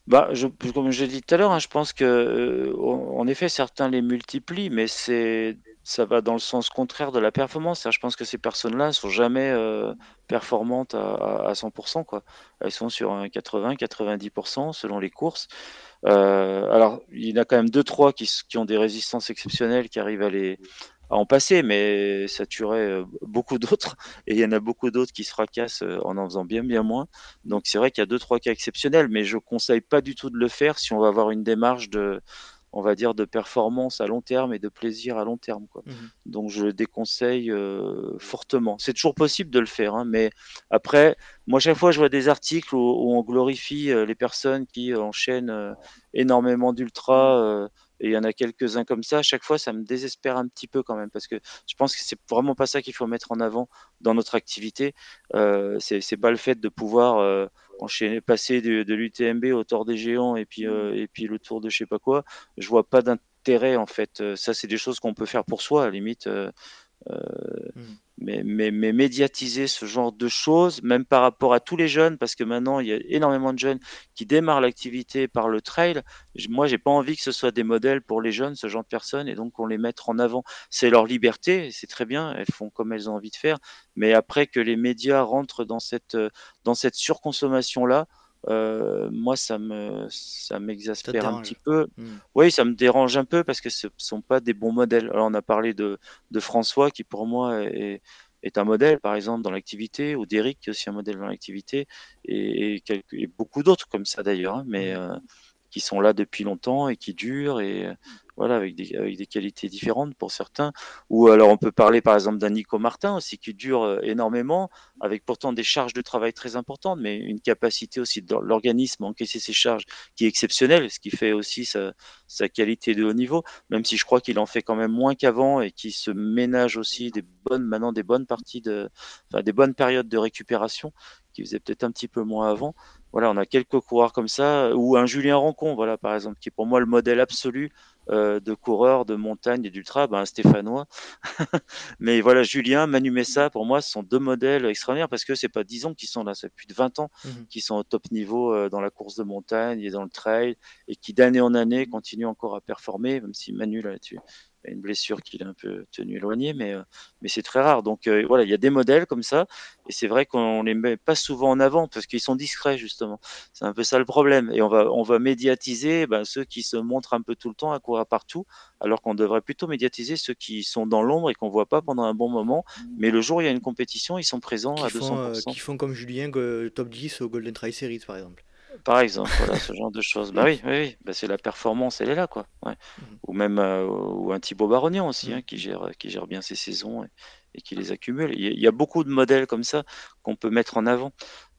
Bah, comme je l'ai dit tout à l'heure, hein, je pense que en effet certains les multiplient, mais c'est ça va dans le sens contraire de la performance. Je pense que ces personnes-là ne sont jamais performantes à, à, 100%. Quoi. Elles sont sur un 80-90% selon les courses. Euh, alors, il y en a quand même deux, trois qui, qui, ont des résistances exceptionnelles qui arrivent à les à en passer, mais ça tuerait euh, beaucoup d'autres. Et il y en a beaucoup d'autres qui se fracassent euh, en en faisant bien, bien moins. Donc c'est vrai qu'il y a deux, trois cas exceptionnels, mais je conseille pas du tout de le faire si on va avoir une démarche de, on va dire, de performance à long terme et de plaisir à long terme. Quoi. Mmh Donc je le déconseille euh, fortement. C'est toujours possible de le faire, hein, mais après, moi, chaque fois, je vois des articles où, on glorifie euh, les personnes qui enchaînent euh, énormément d'ultra et il y en a quelques-uns comme ça. À chaque fois, ça me désespère un petit peu quand même, parce que je pense que c'est vraiment pas ça qu'il faut mettre en avant dans notre activité. C'est pas le fait de pouvoir enchaîner, passer de, de l'UTMB au Tour des Géants et puis, euh, et puis le Tour de je sais pas quoi. Je vois pas d'intérêt en fait. Ça, c'est des choses qu'on peut faire pour soi, à la limite. Euh, mmh mais, mais, médiatiser ce genre de choses, même par rapport à tous les jeunes, parce que maintenant il y a énormément de jeunes qui démarrent l'activité par le trail. Moi, j'ai pas envie que ce soit des modèles pour les jeunes, ce genre de personnes, et donc on les mette en avant. C'est leur liberté, c'est très bien, elles font comme elles ont envie de faire, mais après que les médias rentrent dans cette, dans cette surconsommation là, moi, ça me, ça m'exaspère un petit peu. Mmh. Oui, ça me dérange un peu parce que ce ne sont pas des bons modèles. Alors, on a parlé de, de François qui, pour moi, est, est un modèle, par exemple, dans l'activité, ou d'Eric, qui est aussi un modèle dans l'activité, et, et, beaucoup d'autres comme ça d'ailleurs, hein, mais mmh. qui sont là depuis longtemps et qui durent. Et, voilà, avec des, qualités différentes pour certains. Ou alors on peut parler par exemple d'un Nico Martin aussi qui dure euh, énormément, avec pourtant des charges de travail très importantes, mais une capacité aussi de l'organisme à encaisser ces charges qui est exceptionnelle, ce qui fait aussi sa, sa qualité de haut niveau, même si je crois qu'il en fait quand même moins qu'avant et qu'il se ménage aussi des bonnes, maintenant des bonnes parties de, enfin des bonnes périodes de récupération qui faisait peut-être un petit peu moins avant. Voilà, on a quelques coureurs comme ça, ou un Julien Rancon, voilà, par exemple, qui est pour moi le modèle absolu euh, de coureurs de montagne et d'ultra, ben, stéphanois. Mais voilà, Julien, Manu Messa, pour moi, ce sont deux modèles extraordinaires parce que c'est pas 10 ans qu'ils sont là, c'est plus de 20 ans mmh qu'ils sont au top niveau euh, dans la course de montagne et dans le trail et qui d'année en année continuent encore à performer, même si Manu là-dessus une blessure qu'il a un peu tenu éloigné, mais, euh, mais c'est très rare. Donc voilà, il y a des modèles comme ça, et c'est vrai qu'on les met pas souvent en avant parce qu'ils sont discrets justement. C'est un peu ça le problème. Et on va, on va médiatiser ben, ceux qui se montrent un peu tout le temps à courir partout, alors qu'on devrait plutôt médiatiser ceux qui sont dans l'ombre et qu'on voit pas pendant un bon moment. Mais le jour où il y a une compétition, ils sont présents à 200%.
qui font comme Julien, top 10 au Golden Trail Series par exemple.
Par exemple, voilà, ce genre de choses. Bah oui, oui, Bah, c'est la performance, elle est là, quoi. Ouais. Mmh. Ou même euh, ou un Thibaut Barognan aussi, hein, qui gère, qui gère bien ses saisons et, qui les accumule. Il y, a, beaucoup de modèles comme ça qu'on peut mettre en avant.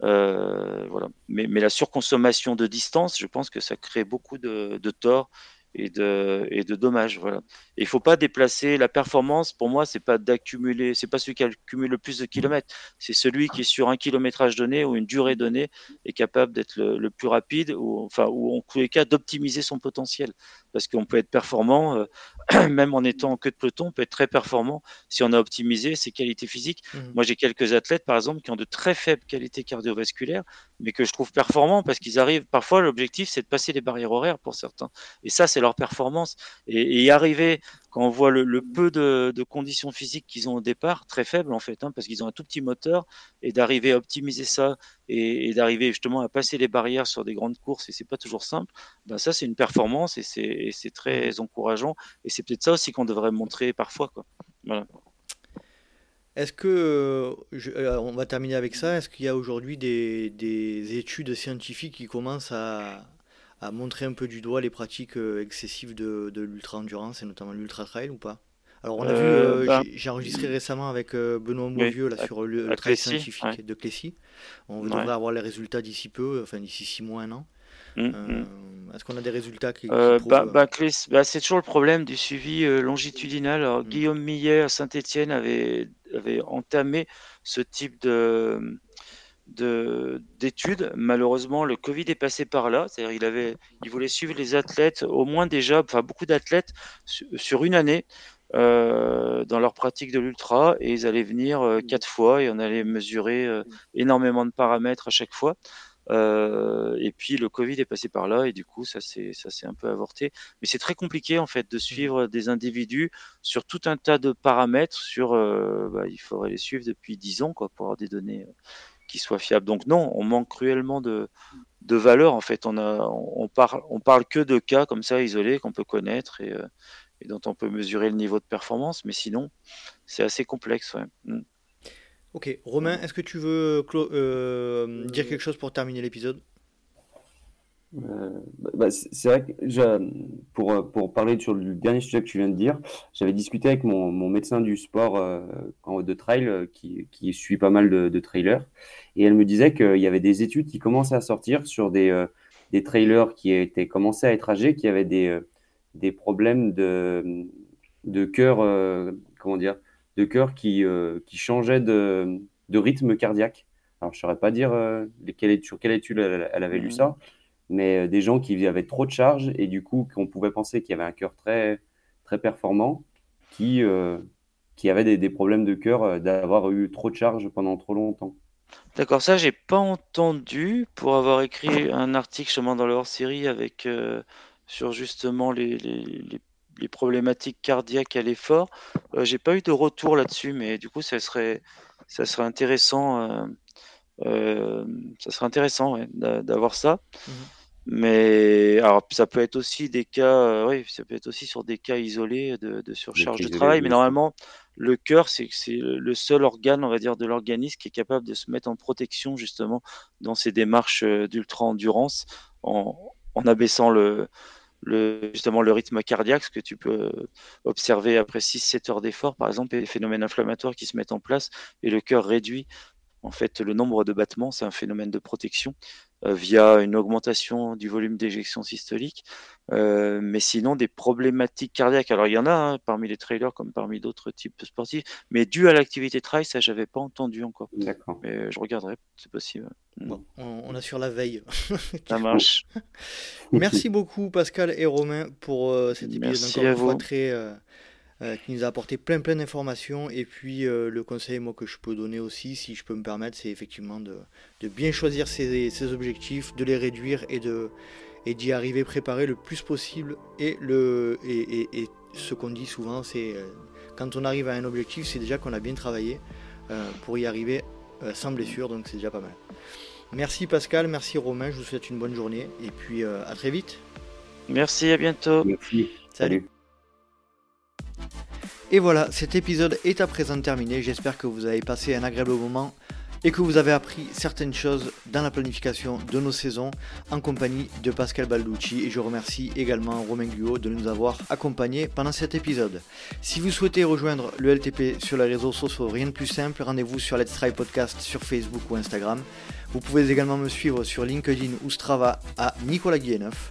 Euh, voilà. Mais, mais, la surconsommation de distance, je pense que ça crée beaucoup de, de torts et de, et de dommages. Voilà. il faut pas déplacer la performance. Pour moi, c'est pas d'accumuler, c'est pas celui qui accumule le plus de kilomètres. C'est celui qui sur un kilométrage donné ou une durée donnée est capable d'être le, plus rapide ou enfin ou en tous les cas d'optimiser son potentiel. Parce qu'on peut être performant, euh, même en étant en queue de peloton, on peut être très performant si on a optimisé ses qualités physiques. Mmh. Moi, j'ai quelques athlètes, par exemple, qui ont de très faibles qualités cardiovasculaires, mais que je trouve performants parce qu'ils arrivent. Parfois, l'objectif, c'est de passer les barrières horaires pour certains. Et ça, c'est leur performance. Et, y arriver, quand on voit le, peu de, conditions physiques qu'ils ont au départ, très faibles en fait, hein, parce qu'ils ont un tout petit moteur, et d'arriver à optimiser ça et, d'arriver justement à passer les barrières sur des grandes courses, et c'est pas toujours simple, ben ça c'est une performance et c'est très encourageant. Et c'est peut-être ça aussi qu'on devrait montrer parfois.
Est-ce que, euh, on va terminer avec ça, est-ce qu'il y a aujourd'hui des, études scientifiques qui commencent à, à montrer un peu du doigt les pratiques euh, excessives de, de l'ultra-endurance et notamment l'ultra-trail ou pas? Alors on a vu, euh, euh, ben j'ai enregistré récemment avec Benoît Mauvieux là, sur le, trail scientifique de Clécy. On devrait avoir les résultats d'ici peu, enfin d'ici six mois, un an. Mmh, mmh. Est-ce qu'on a des résultats qui,
bah, bah, bah, C'est toujours le problème du suivi longitudinal. Alors, mmh. Guillaume Millet à Saint-Etienne avait, avait entamé ce type de, d'études. Malheureusement, le Covid est passé par là. C'est-à-dire, il avait, il voulait suivre les athlètes, au moins déjà, enfin beaucoup d'athlètes sur une année euh, dans leur pratique de l'ultra, et ils allaient venir euh, quatre fois et on allait mesurer euh, énormément de paramètres à chaque fois. et puis le Covid est passé par là et du coup ça s'est ça un peu avorté. Mais c'est très compliqué en fait de suivre des individus sur tout un tas de paramètres. Sur, bah, il faudrait les suivre depuis dix ans quoi pour avoir des données qui soit fiable. Donc non, on manque cruellement de, de valeur. En fait, on, a, on, parle, on parle que de cas comme ça isolés qu'on peut connaître et, euh, et, dont on peut mesurer le niveau de performance, mais sinon, c'est assez complexe. Mm.
Ok, Romain, est-ce que tu veux euh, dire quelque chose pour terminer l'épisode?
Euh, bah, bah, c'est vrai que pour, pour parler sur le dernier sujet que tu viens de dire, j'avais discuté avec mon, mon, médecin du sport euh, de trail euh, qui, qui, suit pas mal de, de, trailers et elle me disait qu'il y avait des études qui commençaient à sortir sur des, des trailers qui étaient commencés à être âgés, qui avaient des, des problèmes de, de cœur, comment dire, de cœur qui, qui changeaient de, de rythme cardiaque. Alors, je ne saurais pas dire sur quelle étude elle, elle avait lu mmh. ça mais euh, des gens qui avaient trop de charges et du coup qu'on pouvait penser qu'il y avait un cœur très, très performant qui, euh, qui avait des, problèmes de cœur euh, d'avoir eu trop de charges pendant trop longtemps.
D'accord, ça j'ai pas entendu pour avoir écrit un article justement dans le hors-série avec sur justement les, les, les, problématiques cardiaques à l'effort. j'ai pas eu de retour là-dessus, mais du coup ça serait ça serait intéressant ça serait intéressant d'avoir ça. Mmh mais alors ça peut être aussi des cas, oui, ça peut être aussi sur des cas isolés de, surcharge de travail. Mais normalement, le cœur, c'est c'est le seul organe, on va dire, de l'organisme qui est capable de se mettre en protection justement dans ces démarches d'ultra endurance en, en abaissant le, le, justement le rythme cardiaque, ce que tu peux observer après 6-7 heures d'effort, par exemple, et les phénomènes inflammatoires qui se mettent en place et le cœur réduit en fait le nombre de battements, c'est un phénomène de protection. Euh, via une augmentation du volume d'éjection systolique. Euh, mais sinon, des problématiques cardiaques, alors il y en a hein, parmi les trailers comme parmi d'autres types sportifs, mais dû à l'activité trail, ça j'avais pas entendu encore.
D'accord.
Mais je regarderai, c'est possible.
Mm. on, a sur la veille.
ça marche.
Merci beaucoup Pascal et Romain pour euh, cet épisode
Merci encore une fois
très euh, qui nous a apporté plein plein d'informations. Et puis euh, le conseil moi, que je peux donner aussi, si je peux me permettre, c'est effectivement de, de, bien choisir ses, ses, objectifs, de les réduire et de et d'y arriver préparé le plus possible. Et, le, et, et, et ce qu'on dit souvent, c'est euh, quand on arrive à un objectif, c'est déjà qu'on a bien travaillé pour y arriver sans blessure, donc c'est déjà pas mal. Merci Pascal, merci Romain, je vous souhaite une bonne journée et puis à très vite.
Merci, à bientôt.
Merci.
Salut. Et voilà, cet épisode est à présent terminé. J'espère que vous avez passé un agréable moment et que vous avez appris certaines choses dans la planification de nos saisons en compagnie de Pascal Balducci et je remercie également Romain Guillot de nous avoir accompagnés pendant cet épisode. Si vous souhaitez rejoindre le LTP sur les réseaux sociaux, rien de plus simple, rendez-vous sur Let's Try Podcast sur Facebook ou Instagram. Vous pouvez également me suivre sur LinkedIn ou Strava à Nicolas Guilleneuf.